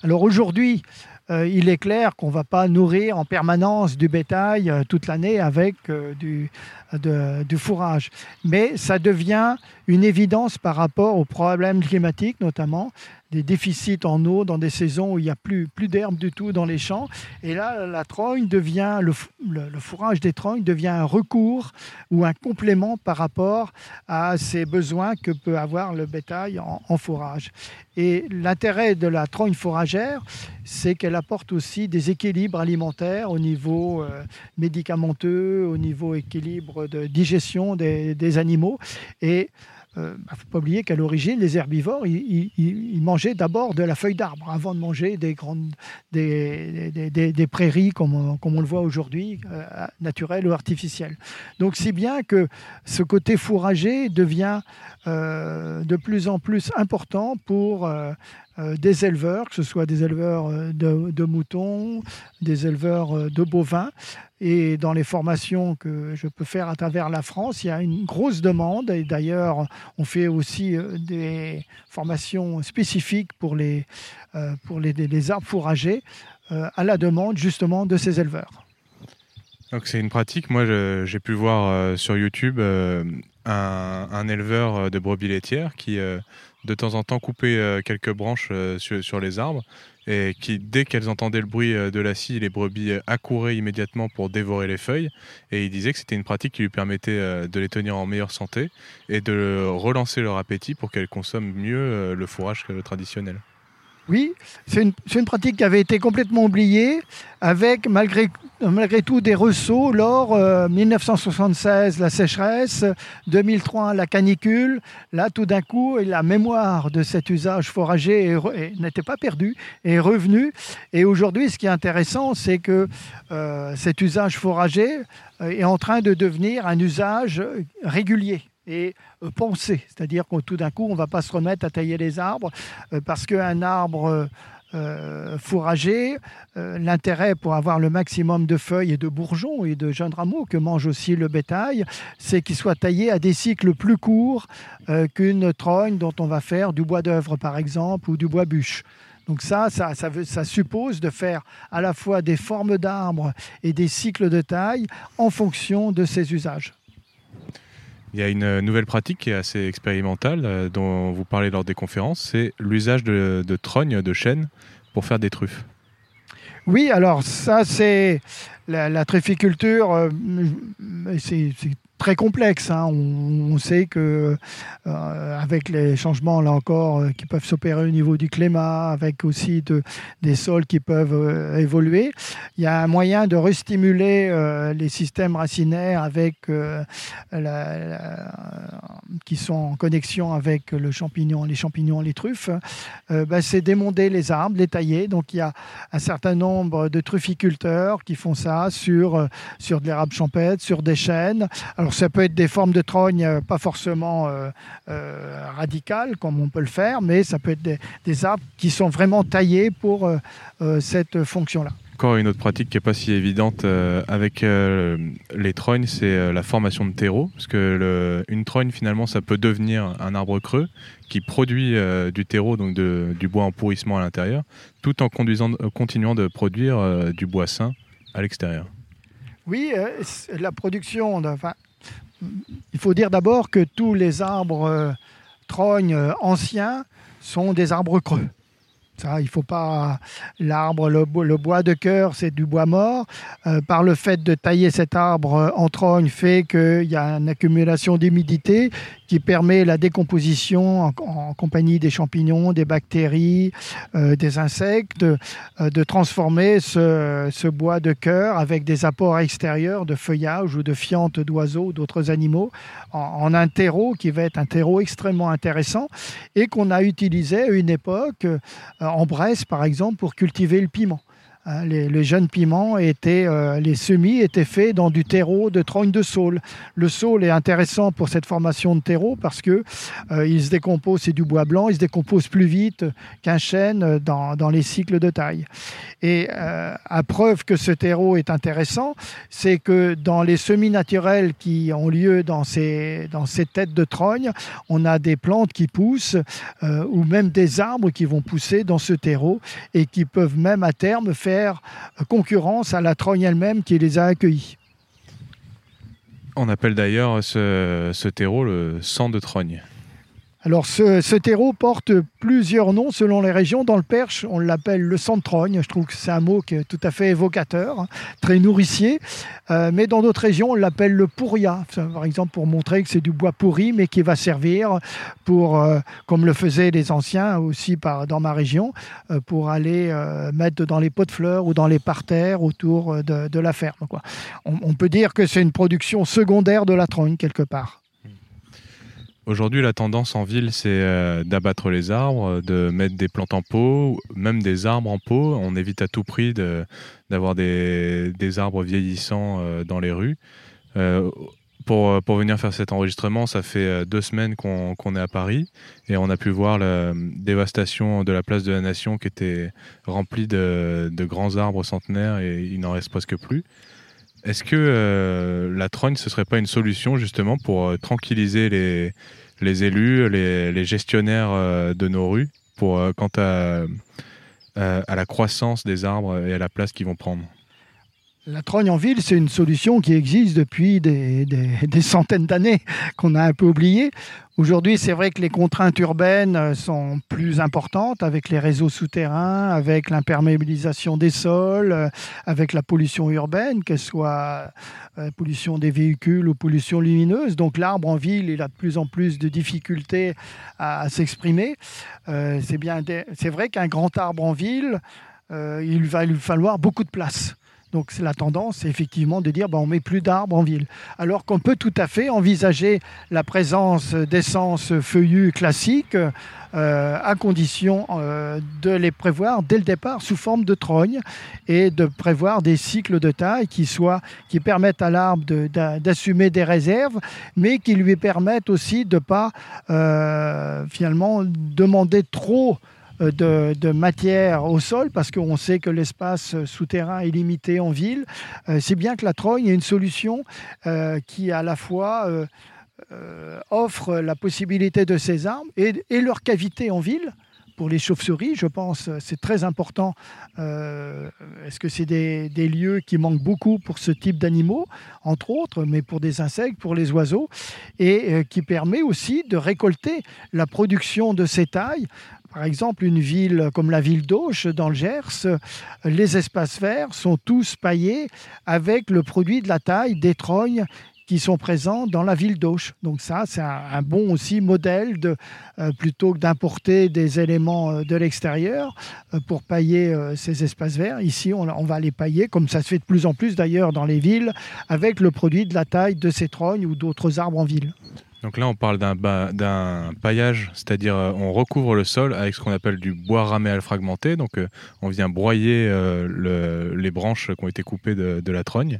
Alors aujourd'hui, il est clair qu'on ne va pas nourrir en permanence du bétail toute l'année avec du, du fourrage. Mais ça devient une évidence par rapport aux problèmes climatiques notamment des déficits en eau dans des saisons où il n'y a plus, plus d'herbe du tout dans les champs. Et là, la devient, le, le, fourrage des trognes devient un recours ou un complément par rapport à ces besoins que peut avoir le bétail en, fourrage. Et l'intérêt de la trogne fourragère, c'est qu'elle apporte aussi des équilibres alimentaires au niveau euh, médicamenteux, au niveau équilibre de digestion des, des animaux. Et il euh, ne bah, faut pas oublier qu'à l'origine, les herbivores, ils, mangeaient d'abord de la feuille d'arbre avant de manger des, prairies comme, on le voit aujourd'hui, euh, naturelles ou artificielles. Donc si bien que ce côté fourragé devient euh, de plus en plus important pour des éleveurs, que ce soit des éleveurs de, de moutons, des éleveurs de bovins, et dans les formations que je peux faire à travers la France, il y a une grosse demande. Et d'ailleurs, on fait aussi euh, des formations spécifiques pour les, euh, pour les, les arbres fourragers euh, à la demande justement de ces éleveurs. Donc c'est une pratique. Moi, j'ai pu voir sur YouTube un, éleveur de brebis laitières qui, de temps en temps, coupait quelques branches sur, sur les arbres et qui, dès qu'elles entendaient le bruit euh, de la scie, les brebis euh, accouraient immédiatement pour dévorer les feuilles. Et il disait que c'était une pratique qui lui permettait euh, de les tenir en meilleure santé et de relancer leur appétit pour qu'elles consomment mieux le fourrage que le traditionnel. Oui, c'est une, pratique qui avait été complètement oubliée, avec malgré, tout des ressauts lors 1976 la sécheresse, 2003 la canicule. Là, tout d'un coup, la mémoire de cet usage forager n'était pas perdue, est revenue. Et aujourd'hui, ce qui est intéressant, c'est que euh, cet usage forager euh, est en train de devenir un usage régulier et euh, penser. C'est-à-dire que tout d'un coup, on ne va pas se remettre à tailler les arbres euh, parce qu'un arbre euh, fourragé, l'intérêt pour avoir le maximum de feuilles et de bourgeons et de jeunes rameaux que mange aussi le bétail, c'est qu'il soit taillé à des cycles plus courts qu'une trogne dont on va faire du bois d'œuvre par exemple ou du bois bûche. Donc ça, ça, ça, suppose de faire à la fois des formes d'arbres et des cycles de taille en fonction de ses usages. Il y a une nouvelle pratique qui est assez expérimentale, euh, dont vous parlez lors des conférences, c'est l'usage de, de trognes, de chêne, pour faire des truffes. Oui, alors ça, c'est la, trufficulture, euh, très complexe. Hein. On, sait que euh, avec les changements là encore euh, qui peuvent s'opérer au niveau du climat, avec aussi des sols qui peuvent euh, évoluer, il y a un moyen de restimuler les systèmes racinaires avec qui sont en connexion avec le champignon, les champignons, les truffes. Ben, c'est démonter les arbres, les tailler. Donc il y a un certain nombre de trufficulteurs qui font ça sur sur de l'érable champêtre, sur des chênes. Ça peut être des formes de trogne euh, pas forcément euh, euh, radicales comme on peut le faire, mais ça peut être des, arbres qui sont vraiment taillés pour cette fonction-là. Encore une autre pratique qui n'est pas si évidente avec les trognes, c'est la formation de terreau. Parce que une trogne, finalement, ça peut devenir un arbre creux qui produit du terreau, donc du bois en pourrissement à l'intérieur, tout en continuant de produire du bois sain à l'extérieur. Oui, la production, enfin, il faut dire d'abord que tous les arbres euh, trognes euh, anciens sont des arbres creux. Ça, il faut pas. L'arbre, le, bois de cœur, c'est du bois mort. Euh, par le fait de tailler cet arbre en trogne, fait qu'il y a une accumulation d'humidité qui permet la décomposition en, compagnie des champignons, des bactéries, euh, des insectes, de, euh, transformer ce, ce, bois de cœur avec des apports extérieurs de feuillage ou de fientes d'oiseaux, d'autres animaux, en, en, un terreau qui va être un terreau extrêmement intéressant et qu'on a utilisé à une époque en Bresse, par exemple, pour cultiver le piment. Hein, les, jeunes piments étaient, euh, les semis étaient faits dans du terreau de trogne de saule. Le saule est intéressant pour cette formation de terreau parce que euh, il se décompose, c'est du bois blanc, il se décompose plus vite qu'un chêne dans, dans, les cycles de taille. Et euh, à preuve que ce terreau est intéressant, c'est que dans les semis naturels qui ont lieu dans ces, dans ces têtes de trogne, on a des plantes qui poussent ou même des arbres qui vont pousser dans ce terreau et qui peuvent même à terme faire concurrence à la trogne elle-même qui les a accueillis. On appelle d'ailleurs ce, ce terreau le sang de trogne. Alors ce, terreau porte plusieurs noms selon les régions. Dans le Perche, on l'appelle le centrogne. Je trouve que c'est un mot qui est tout à fait évocateur, hein, très nourricier. Euh, mais dans d'autres régions, on l'appelle le pourria, par exemple pour montrer que c'est du bois pourri, mais qui va servir pour, euh, comme le faisaient les anciens aussi dans ma région, euh, pour aller mettre dans les pots de fleurs ou dans les parterres autour de, la ferme. On, on peut dire que c'est une production secondaire de la trogne quelque part. Aujourd'hui, la tendance en ville, c'est euh, d'abattre les arbres, de mettre des plantes en pot, même des arbres en pot. On évite à tout prix d'avoir des, arbres vieillissants euh, dans les rues. Euh, pour, pour, venir faire cet enregistrement, ça fait deux semaines qu'on est à Paris et on a pu voir la dévastation de la place de la Nation qui était remplie de, grands arbres centenaires et il n'en reste presque plus. Est-ce que la trogne, ce serait pas une solution justement pour tranquilliser les, les élus, les, gestionnaires euh, de nos rues pour, euh, quant euh, à la croissance des arbres et à la place qu'ils vont prendre la trogne en ville, c'est une solution qui existe depuis des, centaines d'années, qu'on a un peu oublié. Aujourd'hui, c'est vrai que les contraintes urbaines sont plus importantes avec les réseaux souterrains, avec l'imperméabilisation des sols, avec la pollution urbaine, qu'elle soit euh, pollution des véhicules ou pollution lumineuse. Donc l'arbre en ville, il a de plus en plus de difficultés à, s'exprimer. Euh, c'est vrai qu'un grand arbre en ville, euh, il va lui falloir beaucoup de place. Donc la tendance, effectivement, de dire ben, on met plus d'arbres en ville. Alors qu'on peut tout à fait envisager la présence d'essences feuillues classiques euh, à condition euh, de les prévoir dès le départ sous forme de trogne et de prévoir des cycles de taille qui, soient, qui permettent à l'arbre d'assumer des réserves, mais qui lui permettent aussi de ne pas euh, finalement demander trop euh, de, matière au sol, parce qu'on sait que l'espace souterrain est limité en ville. Euh, c'est bien que la trogne est une solution euh, qui à la fois offre la possibilité de ces arbres et, leur cavité en ville pour les chauves-souris, je pense, c'est très important. Est-ce que c'est des, lieux qui manquent beaucoup pour ce type d'animaux, entre autres, mais pour des insectes, pour les oiseaux, et qui permet aussi de récolter la production de ces tailles par exemple, une ville comme la ville d'Auch dans le Gers, les espaces verts sont tous paillés avec le produit de la taille des trognes qui sont présents dans la ville d'Auch. Donc ça, c'est un, bon aussi modèle euh, plutôt que d'importer des éléments euh, de l'extérieur euh, pour pailler ces espaces verts. Ici, on, va les pailler, comme ça se fait de plus en plus d'ailleurs dans les villes, avec le produit de la taille de ces trognes ou d'autres arbres en ville. Donc là, on parle d'un paillage, c'est-à-dire euh, on recouvre le sol avec ce qu'on appelle du bois raméal fragmenté. Donc euh, on vient broyer euh, les branches qui ont été coupées de, la trogne.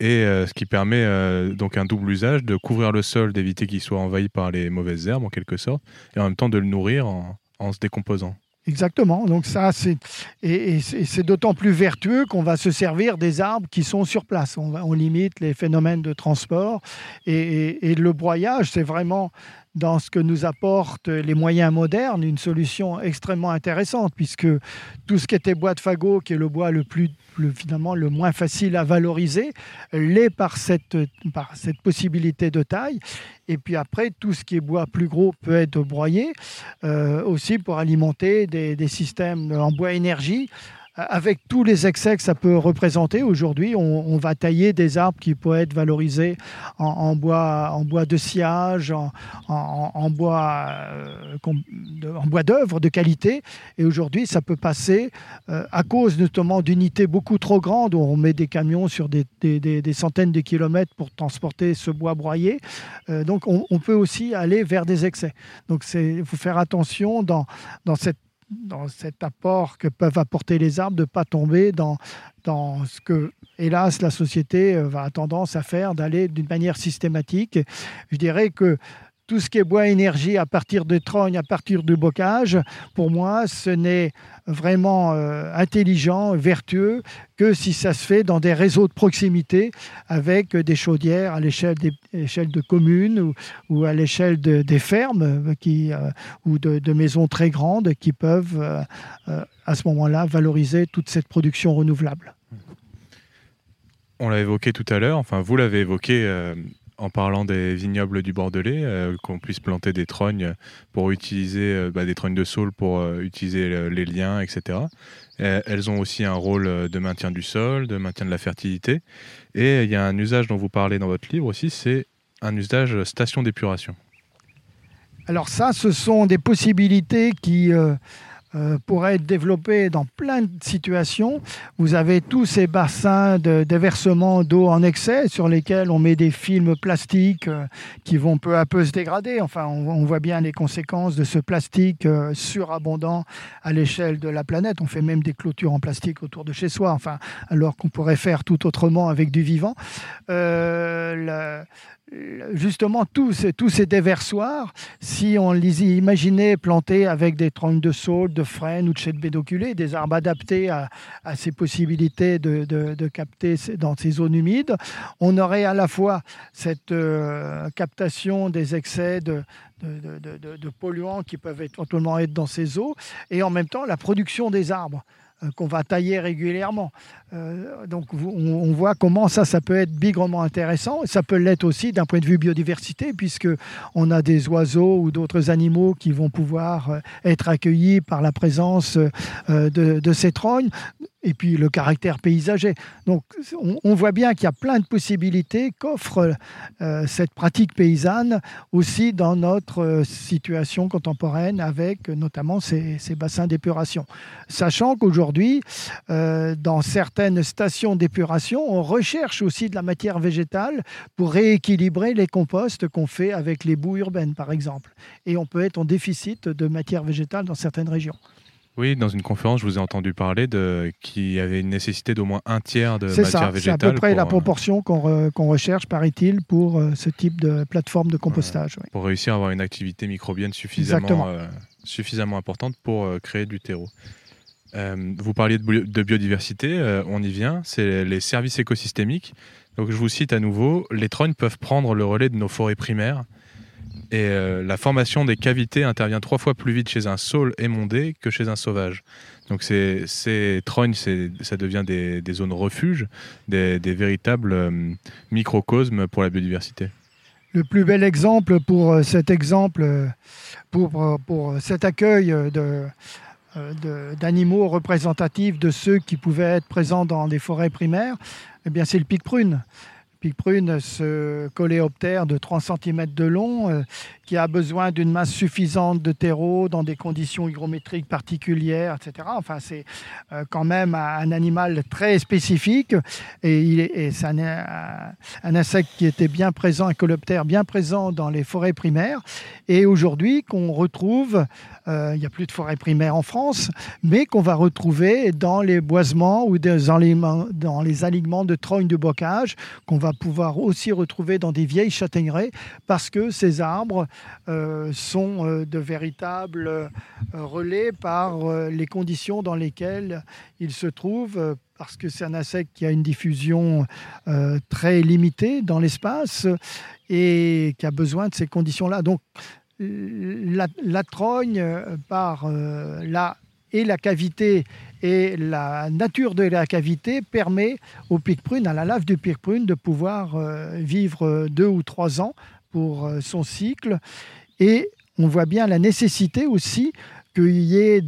Et ce qui permet donc un double usage de couvrir le sol, d'éviter qu'il soit envahi par les mauvaises herbes en quelque sorte, et en même temps de le nourrir en se décomposant. Exactement. Donc ça, c'est et, c'est d'autant plus vertueux qu'on va se servir des arbres qui sont sur place. On, limite les phénomènes de transport et, et le broyage, c'est vraiment dans ce que nous apportent les moyens modernes, une solution extrêmement intéressante, puisque tout ce qui était bois de fagot, qui est le bois le plus finalement le moins facile à valoriser, l'est par cette, par cette possibilité de taille. Et puis après, tout ce qui est bois plus gros peut être broyé, euh, aussi pour alimenter des, des systèmes en bois énergie avec tous les excès que ça peut représenter aujourd'hui, on, va tailler des arbres qui peuvent être valorisés en, bois, en bois de sciage, en, bois, euh, en bois d'œuvre de qualité. Et aujourd'hui, ça peut passer euh, à cause notamment d'unités beaucoup trop grandes où on met des camions sur des, centaines de kilomètres pour transporter ce bois broyé. Euh, donc, on, peut aussi aller vers des excès. Donc, il faut faire attention dans, dans cette dans cet apport que peuvent apporter les arbres, de ne pas tomber dans, dans ce que, hélas, la société euh, va tendance à faire, d'aller d'une manière systématique. Je dirais que tout ce qui est bois énergie à partir de trogne, à partir de bocage, pour moi, ce n'est vraiment euh, intelligent, vertueux, que si ça se fait dans des réseaux de proximité avec des chaudières à l'échelle de communes ou, à l'échelle des fermes euh, euh, ou de, maisons très grandes qui peuvent à ce moment-là valoriser toute cette production renouvelable. On l'a évoqué tout à l'heure, enfin vous l'avez évoqué en parlant des vignobles du Bordelais, euh, qu'on puisse planter des trognes pour utiliser euh, bah, des trognes de saule pour euh, utiliser les liens, etc. elles ont aussi un rôle de maintien du sol, de maintien de la fertilité. Et il y a un usage dont vous parlez dans votre livre aussi, c'est un usage station d'épuration. Alors ça, ce sont des possibilités qui euh, pourrait être développé dans plein de situations. Vous avez tous ces bassins de déversement d'eau en excès sur lesquels on met des films plastiques euh, qui vont peu à peu se dégrader. Enfin, on, voit bien les conséquences de ce plastique euh, surabondant à l'échelle de la planète. On fait même des clôtures en plastique autour de chez soi, enfin, alors qu'on pourrait faire tout autrement avec du vivant justement tous ces, déversoirs, si on les imaginait plantés avec des troncs de saule, de frêne ou de chêne bédoculé, des arbres adaptés à, ces possibilités de, capter dans ces zones humides, on aurait à la fois cette euh, captation des excès de, polluants qui peuvent éventuellement être dans ces eaux, et en même temps la production des arbres. Euh, qu'on va tailler régulièrement. Euh, donc on, voit comment ça, ça peut être bigrement intéressant. Ça peut l'être aussi d'un point de vue biodiversité, puisque on a des oiseaux ou d'autres animaux qui vont pouvoir euh, être accueillis par la présence de, de ces trognes et puis le caractère paysager. Donc on, voit bien qu'il y a plein de possibilités qu'offre euh, cette pratique paysanne aussi dans notre euh, situation contemporaine avec notamment ces, bassins d'épuration. Sachant qu'aujourd'hui, euh, dans certaines stations d'épuration, on recherche aussi de la matière végétale pour rééquilibrer les composts qu'on fait avec les boues urbaines, par exemple. Et on peut être en déficit de matière végétale dans certaines régions. Oui, dans une conférence, je vous ai entendu parler de qu'il y avait une nécessité d'au moins un tiers de matière végétale. C'est à peu près la euh, proportion qu'on recherche, paraît-il, pour euh, ce type de plateforme de compostage. Pour réussir à avoir une activité microbienne suffisamment, euh, suffisamment importante pour créer du terreau. vous parliez de, biodiversité, on y vient, c'est les services écosystémiques. Donc je vous cite à nouveau, les trognes peuvent prendre le relais de nos forêts primaires et euh, la formation des cavités intervient trois fois plus vite chez un saule émondé que chez un sauvage. Donc ces, ces trognes, ça devient des, zones refuges, des, véritables euh, microcosmes pour la biodiversité. Le plus bel exemple pour euh, cet exemple, pour, pour cet accueil de, d'animaux représentatifs de ceux qui pouvaient être présents dans des forêts primaires, eh bien c'est le pic prune. Pic prune, ce coléoptère de 3 cm de long, qui a besoin d'une masse suffisante de terreau dans des conditions hygrométriques particulières, etc. Enfin, c'est euh, quand même un animal très spécifique et, c'est un, insecte qui était bien présent, un coléoptère bien présent dans les forêts primaires et aujourd'hui qu'on retrouve, euh, il n'y a plus de forêts primaires en France, mais qu'on va retrouver dans les boisements ou dans les, dans alignements de trognes de bocage, qu'on va pouvoir aussi retrouver dans des vieilles châtaigneraies parce que ces arbres euh, sont euh, de véritables euh, relais par les conditions dans lesquelles ils se trouvent parce que c'est un insecte qui a une diffusion très limitée dans l'espace et qui a besoin de ces conditions-là. Donc, la, trogne par et la cavité et la nature de la cavité permet au pic prune, à la lave du pic prune, de pouvoir vivre deux ou trois ans pour euh, son cycle. Et on voit bien la nécessité aussi qu'il y ait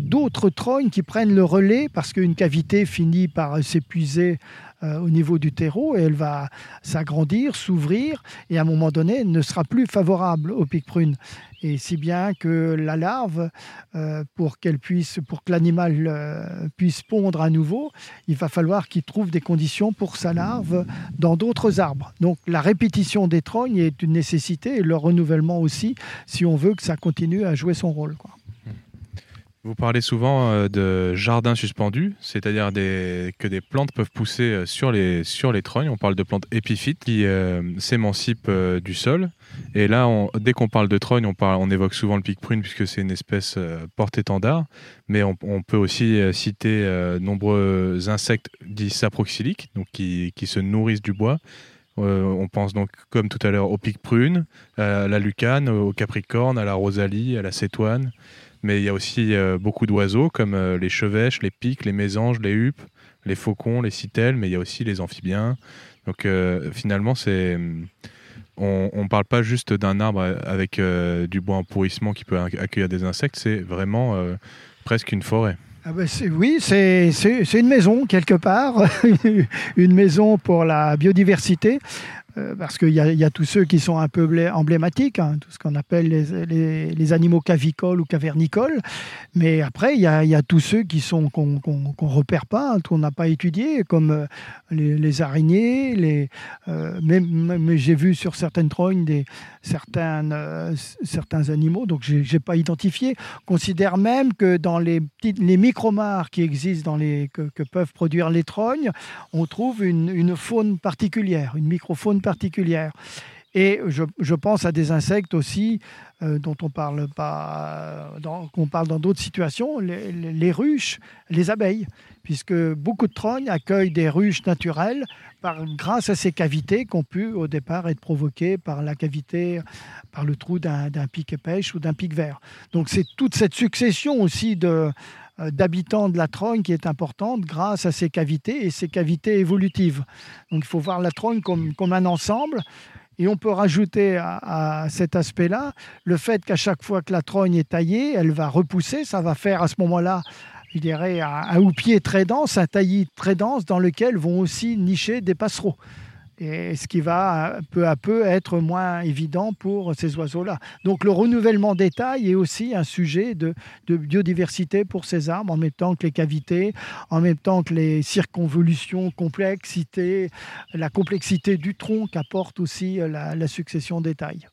d'autres trognes qui prennent le relais parce qu'une cavité finit par s'épuiser euh, au niveau du terreau et elle va s'agrandir, s'ouvrir et à un moment donné ne sera plus favorable au pic prune. Et si bien que la larve, euh, pour qu'elle puisse, pour que l'animal euh, puisse pondre à nouveau, il va falloir qu'il trouve des conditions pour sa larve dans d'autres arbres. Donc la répétition des trognes est une nécessité et leur renouvellement aussi, si on veut que ça continue à jouer son rôle. Quoi. Vous parlez souvent euh, de jardins suspendus, c'est-à-dire que des plantes peuvent pousser euh, sur les, sur trognes. On parle de plantes épiphytes qui euh, s'émancipent du sol. Et là, dès qu'on parle de trogne, on, évoque souvent le pic prune puisque c'est une espèce porte-étendard. Mais on, peut aussi citer nombreux insectes dits saproxyliques, donc qui, qui, se nourrissent du bois. on pense donc, comme tout à l'heure, au pic prune, à la lucane, au capricorne, à la rosalie, à la cétoine mais il y a aussi euh, beaucoup d'oiseaux comme euh, les chevêches, les pics, les mésanges, les huppes, les faucons, les citelles, mais il y a aussi les amphibiens. Donc euh, finalement, c'est on ne parle pas juste d'un arbre avec du bois en pourrissement qui peut accueillir des insectes, c'est vraiment presque une forêt. Ah ben oui, c'est une maison quelque part, une maison pour la biodiversité. Euh, parce qu'il y, y, a tous ceux qui sont un peu emblématiques, hein, tout ce qu'on appelle les, animaux cavicoles ou cavernicoles, mais après il y a, tous ceux qui sont qu'on ne repère pas, qu'on n'a pas étudié, comme euh, les, araignées, les, euh, même, j'ai vu sur certaines trognes des, certains, certains animaux, donc je n'ai pas identifié. On considère même que dans les, petites, les micromars qui existent, dans les, que, que peuvent produire les trognes, on trouve une, une faune particulière, une microfaune particulière. Et je, pense à des insectes aussi euh, dont on parle pas, qu'on parle dans d'autres situations, les, ruches, les abeilles, puisque beaucoup de trognes accueillent des ruches naturelles par, grâce à ces cavités qui ont pu au départ être provoquées par la cavité, par le trou d'un, pic pêche ou d'un pic vert. Donc c'est toute cette succession aussi de, d'habitants de la Trogne qui est importante grâce à ces cavités et ces cavités évolutives. Donc il faut voir la Trogne comme, comme un ensemble. Et on peut rajouter à, cet aspect-là le fait qu'à chaque fois que la trogne est taillée, elle va repousser. Ça va faire à ce moment-là, je dirais, un, un houppier très dense, un taillis très dense dans lequel vont aussi nicher des passereaux ce qui va peu à peu être moins évident pour ces oiseaux-là. Donc le renouvellement des tailles est aussi un sujet de, biodiversité pour ces arbres, en même temps que les cavités, en même temps que les circonvolutions, complexité, la complexité du tronc qu'apporte aussi la, succession des tailles.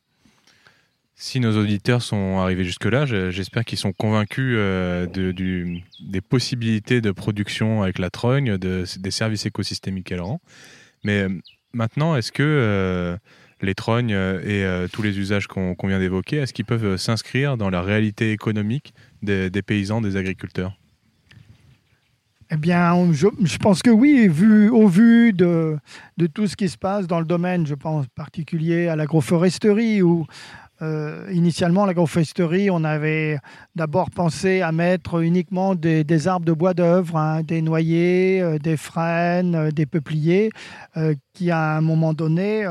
Si nos auditeurs sont arrivés jusque-là, j'espère qu'ils sont convaincus euh, des possibilités de production avec la trogne, des services écosystémiques qu'elle rend. Mais Maintenant, est-ce que euh, les trognes euh, et euh, tous les usages qu'on vient d'évoquer, est-ce qu'ils peuvent s'inscrire dans la réalité économique des, paysans, des agriculteurs? Eh bien, je, pense que oui, au vu de, tout ce qui se passe dans le domaine, je pense en particulier à l'agroforesterie, ou euh, initialement, l'agroforesterie, on avait d'abord pensé à mettre uniquement des, arbres de bois d'œuvre, hein, des noyers, euh, des frênes, euh, des peupliers, qui à un moment donné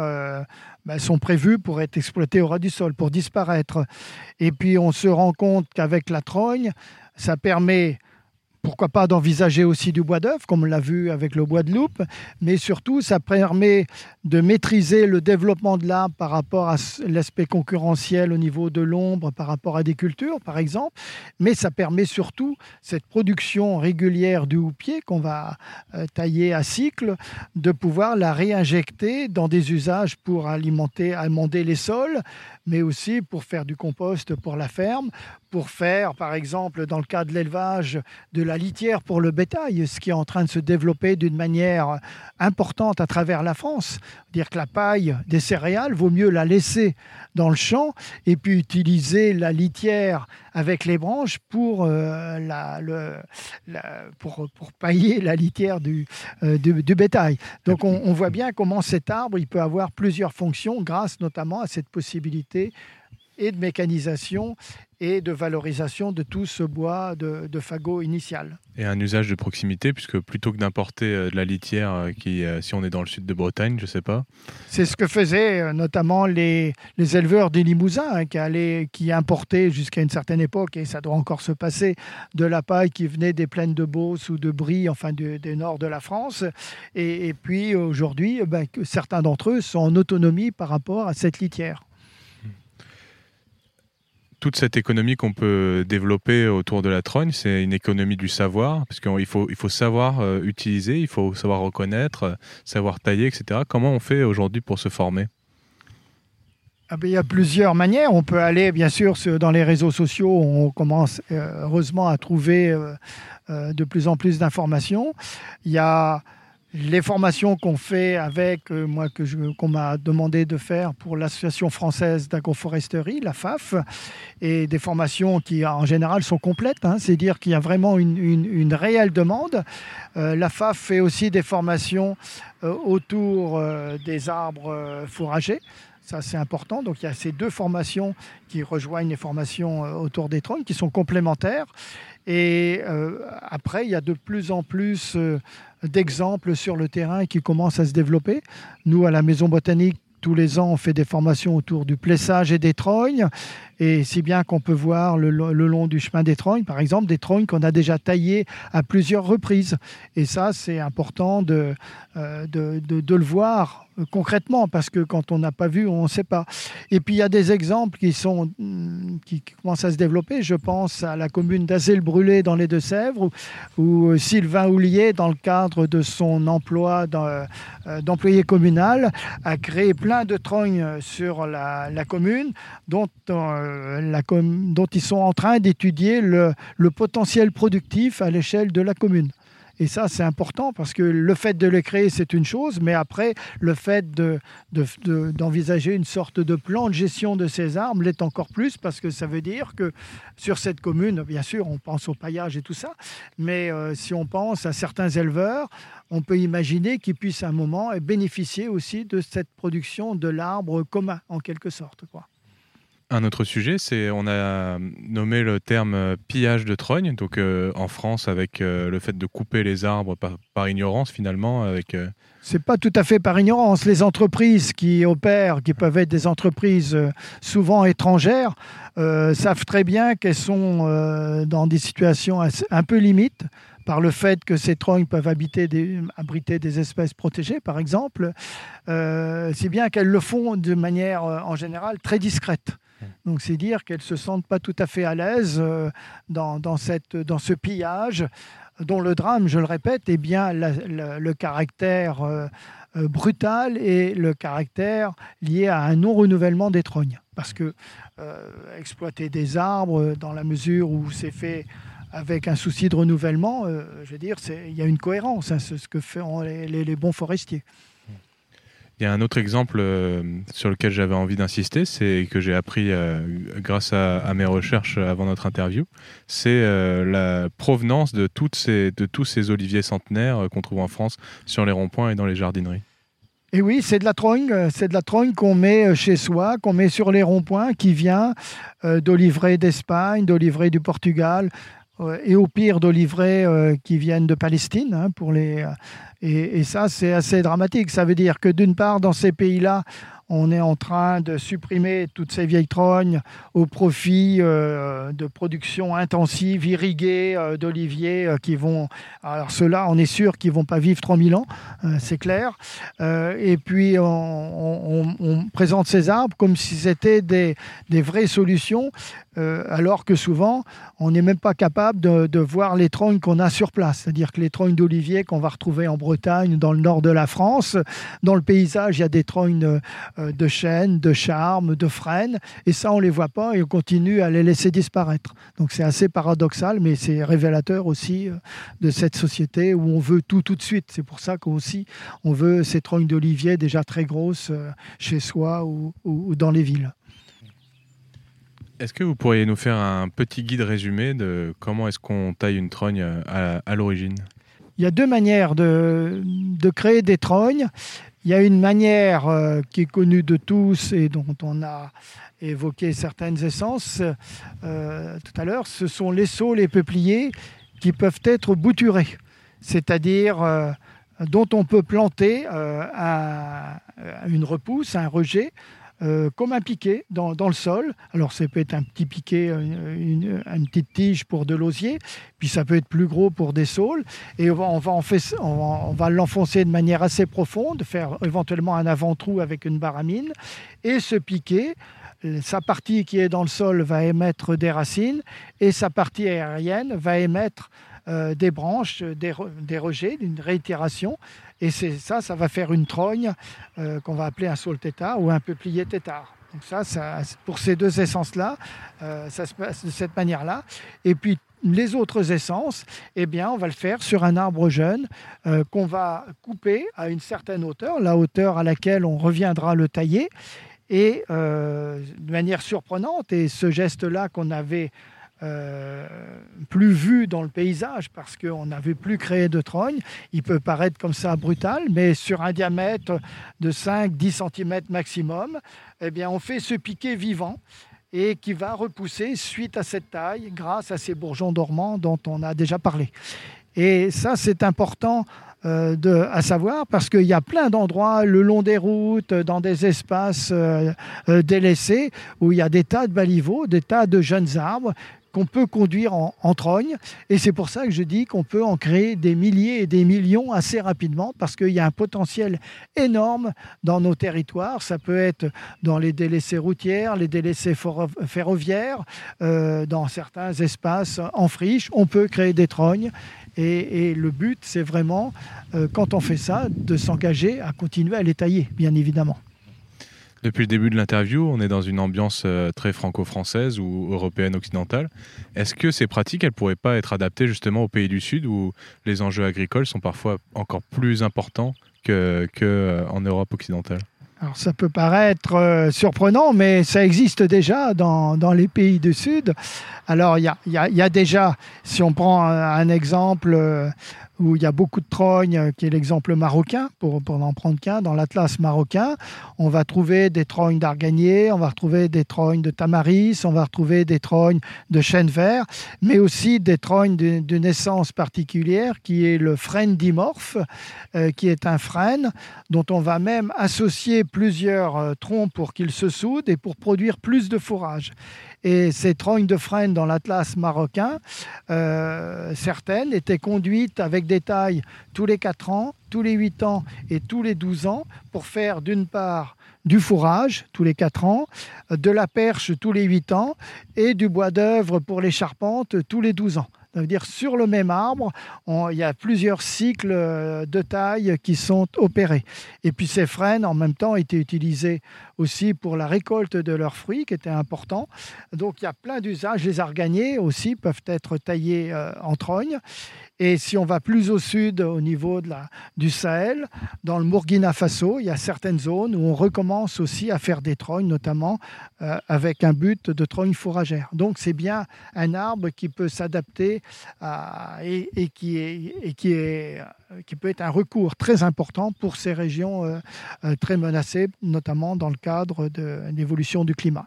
ben, sont prévus pour être exploités au ras du sol, pour disparaître. Et puis on se rend compte qu'avec la trogne, ça permet pourquoi pas d'envisager aussi du bois d'œuvre, comme on l'a vu avec le bois de loupe, mais surtout, ça permet de maîtriser le développement de l'arbre par rapport à l'aspect concurrentiel au niveau de l'ombre, par rapport à des cultures, par exemple, mais ça permet surtout cette production régulière du houppier qu'on va euh, tailler à cycle, de pouvoir la réinjecter dans des usages pour alimenter, amender les sols, mais aussi pour faire du compost pour la ferme, pour faire, par exemple, dans le cas de l'élevage, de la litière pour le bétail, ce qui est en train de se développer d'une manière importante à travers la France. Dire que la paille des céréales, vaut mieux la laisser dans le champ et puis utiliser la litière avec les branches pour, euh, pour, pour, pailler la litière du, euh, du, bétail. Donc on, on voit bien comment cet arbre il peut avoir plusieurs fonctions grâce notamment à cette possibilité et de mécanisation et de valorisation de tout ce bois de, de fagot initial. Et un usage de proximité, puisque plutôt que d'importer euh, de la litière, euh, qui, euh, si on est dans le sud de Bretagne, je ne sais pas. C'est ce que faisaient notamment les, les éleveurs des Limousins, hein, qui, allaient, qui importaient jusqu'à une certaine époque, et ça doit encore se passer, de la paille qui venait des plaines de Beauce ou de Brie, enfin du, nord de la France. Et, et puis aujourd'hui, ben, certains d'entre eux sont en autonomie par rapport à cette litière toute cette économie qu'on peut développer autour de la trogne, c'est une économie du savoir, parce qu'il faut, savoir euh, utiliser, il faut savoir reconnaître, euh, savoir tailler, etc. Comment on fait aujourd'hui pour se former? Ah ben, il y a plusieurs manières. On peut aller, bien sûr, dans les réseaux sociaux. On commence euh, heureusement à trouver de plus en plus d'informations. Il y a les formations qu'on fait avec, moi, que qu'on m'a demandé de faire pour l'Association française d'agroforesterie, la FAF, et des formations qui, en général, sont complètes. Hein. C'est-à-dire qu'il y a vraiment une, réelle demande. la FAF fait aussi des formations autour des arbres fourragers. Ça, c'est important. Donc, il y a ces deux formations qui rejoignent les formations euh, autour des trônes, qui sont complémentaires. Et euh, après, il y a de plus en plus euh, d'exemples sur le terrain qui commencent à se développer. Nous, à la Maison Botanique, tous les ans, on fait des formations autour du plessage et des trognes. Et si bien qu'on peut voir le, long du chemin des trognes, par exemple, des trognes qu'on a déjà taillées à plusieurs reprises. Et ça, c'est important de, de, de, le voir concrètement, parce que quand on n'a pas vu, on ne sait pas. Et puis il y a des exemples qui, sont, qui commencent à se développer. Je pense à la commune d'Azay-le-Brûlé dans les Deux-Sèvres, où, Sylvain Houlier, dans le cadre de son emploi euh, d'employé communal, a créé plein de trognes sur la, commune dont, euh, ils sont en train d'étudier le potentiel productif à l'échelle de la commune. Et ça, c'est important parce que le fait de les créer, c'est une chose, mais après, le fait d'envisager de, une sorte de plan de gestion de ces arbres l'est encore plus parce que ça veut dire que sur cette commune, bien sûr, on pense au paillage et tout ça, mais euh, si on pense à certains éleveurs, on peut imaginer qu'ils puissent à un moment bénéficier aussi de cette production de l'arbre commun, en quelque sorte. Quoi. Un autre sujet, c'est on a nommé le terme euh, pillage de trogne, donc euh, en France avec euh, le fait de couper les arbres par, ignorance finalement. Avec, C'est pas tout à fait par ignorance. Les entreprises qui opèrent, qui peuvent être des entreprises souvent étrangères, savent très bien qu'elles sont dans des situations un peu limites par le fait que ces trognes peuvent abriter des espèces protégées, par exemple, c'est bien qu'elles le font de manière en général très discrète. Donc c'est dire qu'elles ne se sentent pas tout à fait à l'aise euh, dans, cette, dans ce pillage dont le drame, je le répète, est bien le caractère euh, euh, brutal et le caractère lié à un non-renouvellement des trognes. Parce que exploiter des arbres dans la mesure où c'est fait avec un souci de renouvellement, je veux dire, il y a une cohérence, hein, c'est ce que font les bons forestiers. Il y a un autre exemple euh, sur lequel j'avais envie d'insister, c'est que j'ai appris euh, grâce à, mes recherches avant notre interview, c'est euh, la provenance de, toutes ces, tous ces oliviers centenaires qu'on trouve en France sur les ronds-points et dans les jardineries. Et oui, c'est de la trogne, c'est de la trogne qu'on met chez soi, qu'on met sur les ronds-points, qui vient d'olivrés d'Espagne, d'olivrés du Portugal, et au pire d'olivrés qui viennent de Palestine hein, pour les et, ça, c'est assez dramatique. Ça veut dire que d'une part, dans ces pays-là, on est en train de supprimer toutes ces vieilles trognes au profit euh, de production intensive, irriguée euh, d'oliviers euh, qui vont. Alors, ceux-là, on est sûr qu'ils ne vont pas vivre 3000 ans, c'est clair. et puis, on, présente ces arbres comme si c'était des, des vraies solutions alors que souvent, on n'est même pas capable de, voir les trognes qu'on a sur place. C'est-à-dire que les trognes d'olivier qu'on va retrouver en Bretagne, dans le nord de la France, dans le paysage, il y a des trognes euh, de chêne, de charme, de frêne, et ça, on les voit pas et on continue à les laisser disparaître. Donc c'est assez paradoxal, mais c'est révélateur aussi euh, de cette société où on veut tout tout de suite. C'est pour ça qu'aussi, on veut ces trognes d'olivier déjà très grosses chez soi ou dans les villes. Est-ce que vous pourriez nous faire un petit guide résumé de comment est-ce qu'on taille une trogne à, l'origine? Il y a deux manières de, créer des trognes. Il y a une manière euh, qui est connue de tous et dont on a évoqué certaines essences euh, tout à l'heure. Ce sont les saules et peupliers qui peuvent être bouturés, c'est-à-dire euh, dont on peut planter une repousse, un rejet, euh, comme un piquet dans, le sol. Alors ça peut être un petit piquet, euh, une, petite tige pour de l'osier, puis ça peut être plus gros pour des saules. Et on va, on va, l'enfoncer de manière assez profonde, faire éventuellement un avant-trou avec une baramine. Et ce piquet, sa partie qui est dans le sol va émettre des racines et sa partie aérienne va émettre euh, des branches, des, des rejets, d'une réitération. Et c'est ça, ça va faire une trogne euh, qu'on va appeler un saule tétard ou un peuplier tétard. Donc ça, pour ces deux essences-là, ça se passe de cette manière-là. Et puis les autres essences, eh bien, on va le faire sur un arbre jeune qu'on va couper à une certaine hauteur, la hauteur à laquelle on reviendra le tailler. Et de manière surprenante, et ce geste-là qu'on avait euh, plus vu dans le paysage parce qu'on n'avait plus créé de trogne. Il peut paraître comme ça brutal, mais sur un diamètre de 5-10 cm maximum, eh bien, on fait ce piquet vivant et qui va repousser suite à cette taille grâce à ces bourgeons dormants dont on a déjà parlé. Et ça, c'est important euh, à savoir parce qu'il y a plein d'endroits le long des routes, dans des espaces euh, délaissés, où il y a des tas de baliveaux, des tas de jeunes arbres qu'on peut conduire en, trogne. Et c'est pour ça que je dis qu'on peut en créer des milliers et des millions assez rapidement parce qu'il y a un potentiel énorme dans nos territoires. Ça peut être dans les délaissés routières, les délaissés ferroviaires, euh, dans certains espaces en friche. On peut créer des trognes. Et, le but, c'est vraiment, euh, quand on fait ça, de s'engager à continuer à les tailler, bien évidemment. Depuis le début de l'interview, on est dans une ambiance euh, très franco-française ou européenne occidentale. Est-ce que ces pratiques, elles pourraient pas être adaptées justement aux pays du Sud où les enjeux agricoles sont parfois encore plus importants qu'en que euh, Europe occidentale? Alors ça peut paraître euh, surprenant, mais ça existe déjà dans, dans les pays du Sud. Alors il y a, y, y a, déjà, si on prend un, exemple, où il y a beaucoup de trognes, euh, qui est l'exemple marocain, pour, pour n'en prendre qu'un, dans l'Atlas marocain, on va trouver des trognes d'arganier, on va retrouver des trognes de tamaris, on va retrouver des trognes de chêne vert, mais aussi des trognes d'une essence particulière qui est le frêne dimorphe, euh, qui est un frêne dont on va même associer plusieurs euh, troncs pour qu'ils se soudent et pour produire plus de fourrage. Et ces trognes de frêne dans l'Atlas marocain, euh, certaines étaient conduites avec des tailles tous les 4 ans, tous les 8 ans et tous les 12 ans pour faire d'une part du fourrage tous les 4 ans, de la perche tous les 8 ans et du bois d'œuvre pour les charpentes tous les 12 ans. Ça veut dire sur le même arbre, il y a plusieurs cycles euh, de taille qui sont opérés. Et puis ces frênes, en même temps, étaient utilisés aussi pour la récolte de leurs fruits, qui était important. Donc il y a plein d'usages. Les arganiers aussi peuvent être taillés euh, en trogne. Et si on va plus au sud, au niveau du Sahel, dans le Burkina Faso, il y a certaines zones où on recommence aussi à faire des trognes, notamment euh, avec un but de trogne fourragère. Donc c'est bien un arbre qui peut s'adapter et qui, est, qui peut être un recours très important pour ces régions euh, euh, très menacées, notamment dans le cadre de l'évolution du climat.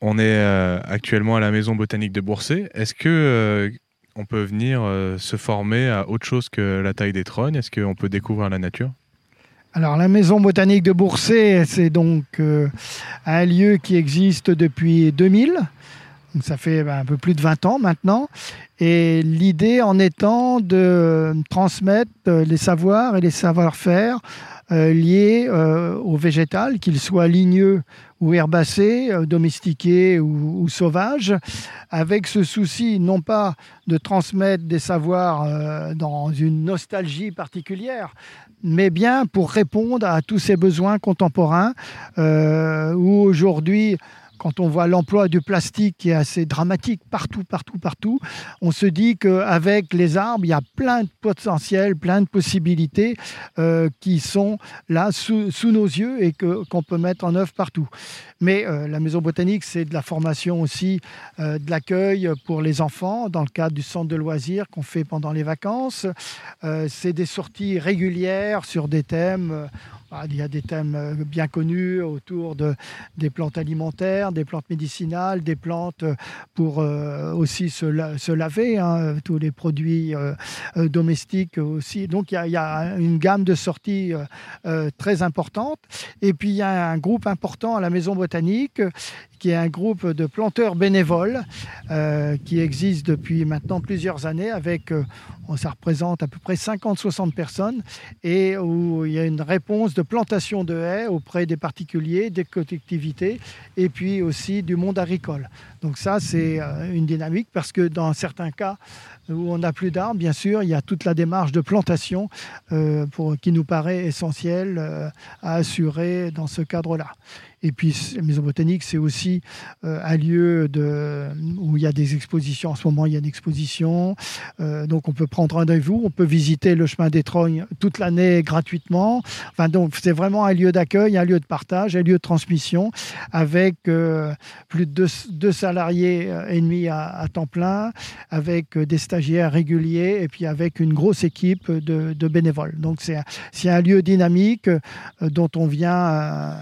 On est actuellement à la Maison botanique de Boursay. Est-ce que on peut venir euh, se former à autre chose que la taille des trônes? Est-ce qu'on peut découvrir la nature? Alors la maison botanique de Boursay, c'est donc euh, un lieu qui existe depuis 2000. Ça fait ben, un peu plus de 20 ans maintenant. Et l'idée en étant de transmettre euh, les savoirs et les savoir-faire liés au végétal, qu'ils soient ligneux ou herbacés, domestiqués ou, ou sauvages, avec ce souci non pas de transmettre des savoirs euh, dans une nostalgie particulière, mais bien pour répondre à tous ces besoins contemporains euh, où aujourd'hui quand on voit l'emploi du plastique qui est assez dramatique partout, partout, partout, on se dit qu'avec les arbres, il y a plein de potentiels, plein de possibilités euh, qui sont là sous, nos yeux et qu'on peut mettre en œuvre partout. Mais euh, la maison botanique, c'est de la formation aussi, euh, de l'accueil pour les enfants dans le cadre du centre de loisirs qu'on fait pendant les vacances. c'est des sorties régulières sur des thèmes. Ah, il y a des thèmes euh, bien connus autour de, des plantes alimentaires, des plantes médicinales, des plantes euh, pour euh, aussi se, laver, hein, tous les produits domestiques aussi. Donc il y, a, une gamme de sorties très importante. Et puis il y a un groupe important à la Maison botanique qui est un groupe de planteurs bénévoles qui existe depuis maintenant plusieurs années avec, ça représente à peu près 50-60 personnes et où il y a une réponse de plantation de haies auprès des particuliers, des collectivités et puis aussi du monde agricole. Donc ça, c'est euh, une dynamique parce que dans certains cas, où on n'a plus d'arbres, bien sûr, il y a toute la démarche de plantation pour, qui nous paraît essentielle à assurer dans ce cadre-là. Et puis, la Maison botanique, c'est aussi euh, un lieu où il y a des expositions. En ce moment, il y a une exposition. Euh, donc, on peut prendre rendez-vous. On peut visiter le chemin des Trognes toute l'année gratuitement. Donc, c'est vraiment un lieu d'accueil, un lieu de partage, un lieu de transmission avec euh, plus de deux, salariés et demi à, temps plein, avec des stagiaires réguliers et puis avec une grosse équipe de, de bénévoles. Donc, c'est un lieu dynamique dont on vient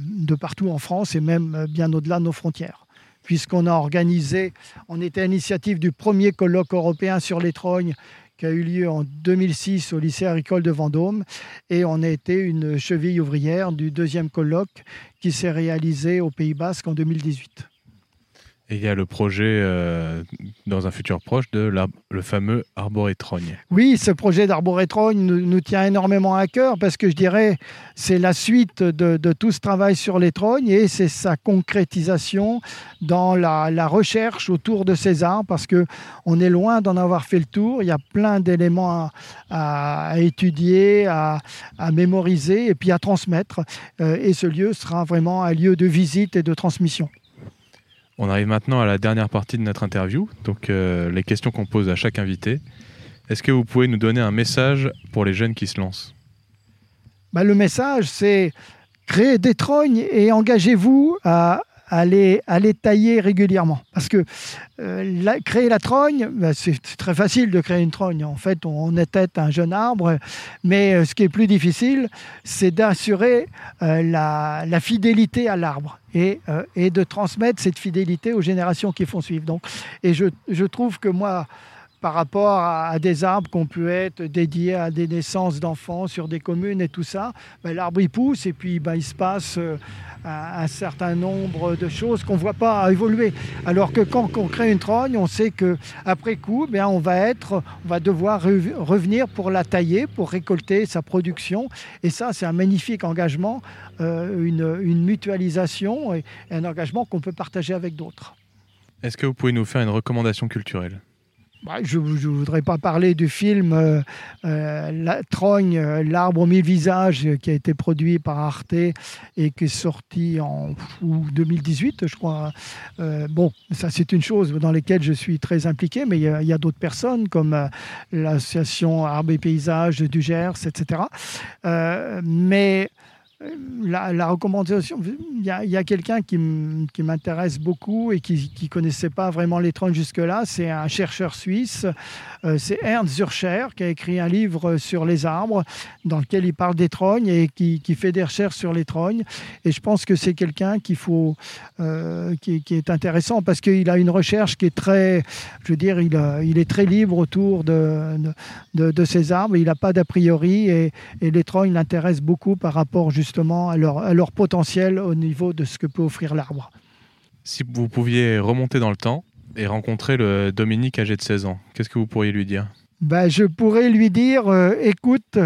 de partout en France et même bien au-delà de nos frontières. Puisqu'on a organisé, on était à l'initiative du premier colloque européen sur les trognes qui a eu lieu en 2006 au lycée agricole de Vendôme et on a été une cheville ouvrière du deuxième colloque qui s'est réalisé au Pays Basque en 2018. Et il y a le projet euh, dans un futur proche de le fameux arborétrogne. Oui, ce projet d'arborétrogne nous, nous, tient énormément à cœur parce que je dirais c'est la suite de, tout ce travail sur les trognes et c'est sa concrétisation dans la, recherche autour de ces arbres parce que on est loin d'en avoir fait le tour. Il y a plein d'éléments à, étudier, à, mémoriser et puis à transmettre. Euh, et ce lieu sera vraiment un lieu de visite et de transmission. On arrive maintenant à la dernière partie de notre interview, donc euh, les questions qu'on pose à chaque invité. Est-ce que vous pouvez nous donner un message pour les jeunes qui se lancent? Bah, Le message, c'est créer des trognes et engagez-vous à, à les, tailler régulièrement. Parce que euh, créer la trogne, bah, c'est très facile de créer une trogne. En fait, on, tête un jeune arbre, mais euh, ce qui est plus difficile, c'est d'assurer euh, la, fidélité à l'arbre. Et, et, de transmettre cette fidélité aux générations qui font suivre. Donc, et je, je trouve que moi, par rapport à, des arbres qu'on peut être dédiés à des naissances d'enfants sur des communes et tout ça, ben, l'arbre il pousse et puis ben, il se passe euh, un, certain nombre de choses qu'on ne voit pas évoluer. Alors que quand on crée une trogne, on sait qu'après coup, ben, on, va être, va devoir revenir pour la tailler, pour récolter sa production. Et ça, c'est un magnifique engagement, euh, une mutualisation et un engagement qu'on peut partager avec d'autres. Est-ce que vous pouvez nous faire une recommandation culturelle? Bah, je ne voudrais pas parler du film euh, euh, La Trogne, euh, l'arbre aux mille visages, qui a été produit par Arte et qui est sorti en 2018, je crois. bon, ça c'est une chose dans laquelle je suis très impliqué, mais il y a, d'autres personnes comme l'association Arbre et Paysages du Gers, etc. mais la, recommandation, il y a, quelqu'un qui m'intéresse beaucoup et qui ne connaissait pas vraiment trognes jusque-là, c'est un chercheur suisse, euh, c'est Ernst Zurcher, qui a écrit un livre sur les arbres, dans lequel il parle des trognes et qui, fait des recherches sur les trognes. Et je pense que c'est quelqu'un euh, qui, est intéressant parce qu'il a une recherche qui est très, je veux dire, il, il est très libre autour de, de, ces arbres, il n'a pas d'a priori et, et les trognes l'intéressent beaucoup par rapport justement justement à leur, potentiel au niveau de ce que peut offrir l'arbre. Si vous pouviez remonter dans le temps et rencontrer le Dominique âgé de 16 ans, qu'est-ce que vous pourriez lui dire? Ben, je pourrais lui dire, euh, écoute,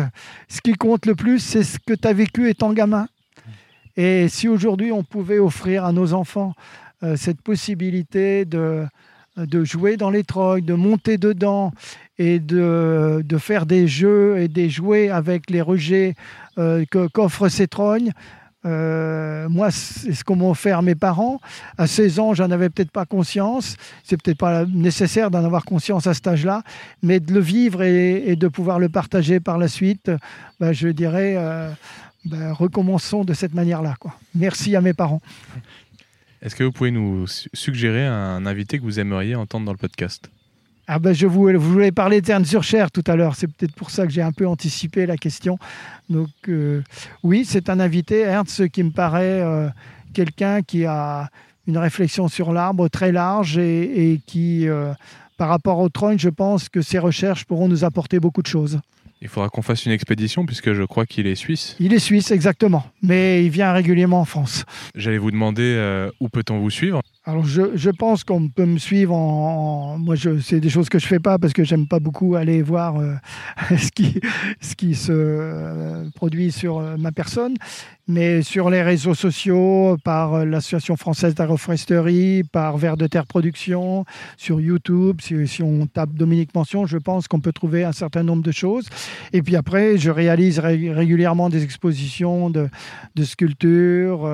ce qui compte le plus, c'est ce que tu as vécu étant gamin. Et si aujourd'hui on pouvait offrir à nos enfants euh, cette possibilité de, de jouer dans les troïs, de monter dedans et de, de, faire des jeux et des jouets avec les rejets euh, ces trognes. Euh, moi, c'est ce qu'ont offert mes parents. À 16 ans, j'en avais peut-être pas conscience. C'est peut-être pas nécessaire d'en avoir conscience à cet âge-là, mais de le vivre et, de pouvoir le partager par la suite, bah, je dirais, euh, bah, recommençons de cette manière-là. Merci à mes parents. Est-ce que vous pouvez nous suggérer un invité que vous aimeriez entendre dans le podcast? Ah ben je vous, voulais parler d'Ernst Zurcher tout à l'heure, c'est peut-être pour ça que j'ai un peu anticipé la question. Donc euh, oui, c'est un invité, Ernst, qui me paraît euh, quelqu'un qui a une réflexion sur l'arbre très large et, qui, euh, par rapport au trône, je pense que ses recherches pourront nous apporter beaucoup de choses. Il faudra qu'on fasse une expédition puisque je crois qu'il est suisse. Il est suisse, exactement. Mais il vient régulièrement en France. J'allais vous demander où peut-on vous suivre? Alors je, je pense qu'on peut me suivre en, moi je c'est des choses que je fais pas parce que j'aime pas beaucoup aller voir euh, ce qui ce qui se euh, produit sur euh, ma personne. Mais sur les réseaux sociaux par l'association française d'agroforesterie par Vert de Terre Production sur YouTube si, si, on tape Dominique Mention je pense qu'on peut trouver un certain nombre de choses. Et puis après je réalise ré régulièrement des expositions de, de sculptures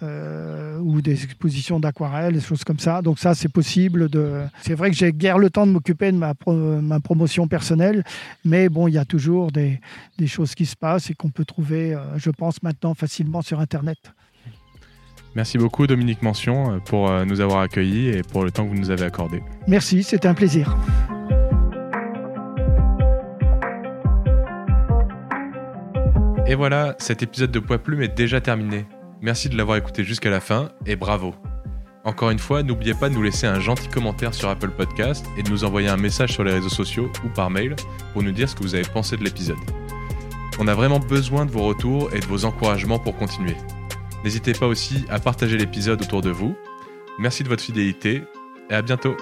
ou des expositions d'aquarelles, des choses comme ça. Donc ça, c'est possible. De... C'est vrai que j'ai guère le temps de m'occuper de ma, ma promotion personnelle, mais bon, il y a toujours des, des choses qui se passent et qu'on peut trouver, euh, je pense, maintenant facilement sur Internet. Merci beaucoup Dominique Mention euh, pour nous avoir accueillis et pour le temps que vous nous avez accordé. Merci, c'était un plaisir. Et voilà, cet épisode de Poids Plume est déjà terminé. Merci de l'avoir écouté jusqu'à la fin et bravo. Encore une fois, n'oubliez pas de nous laisser un gentil commentaire sur Apple Podcast et de nous envoyer un message sur les réseaux sociaux ou par mail pour nous dire ce que vous avez pensé de l'épisode. On a vraiment besoin de vos retours et de vos encouragements pour continuer. N'hésitez pas aussi à partager l'épisode autour de vous. Merci de votre fidélité et à bientôt.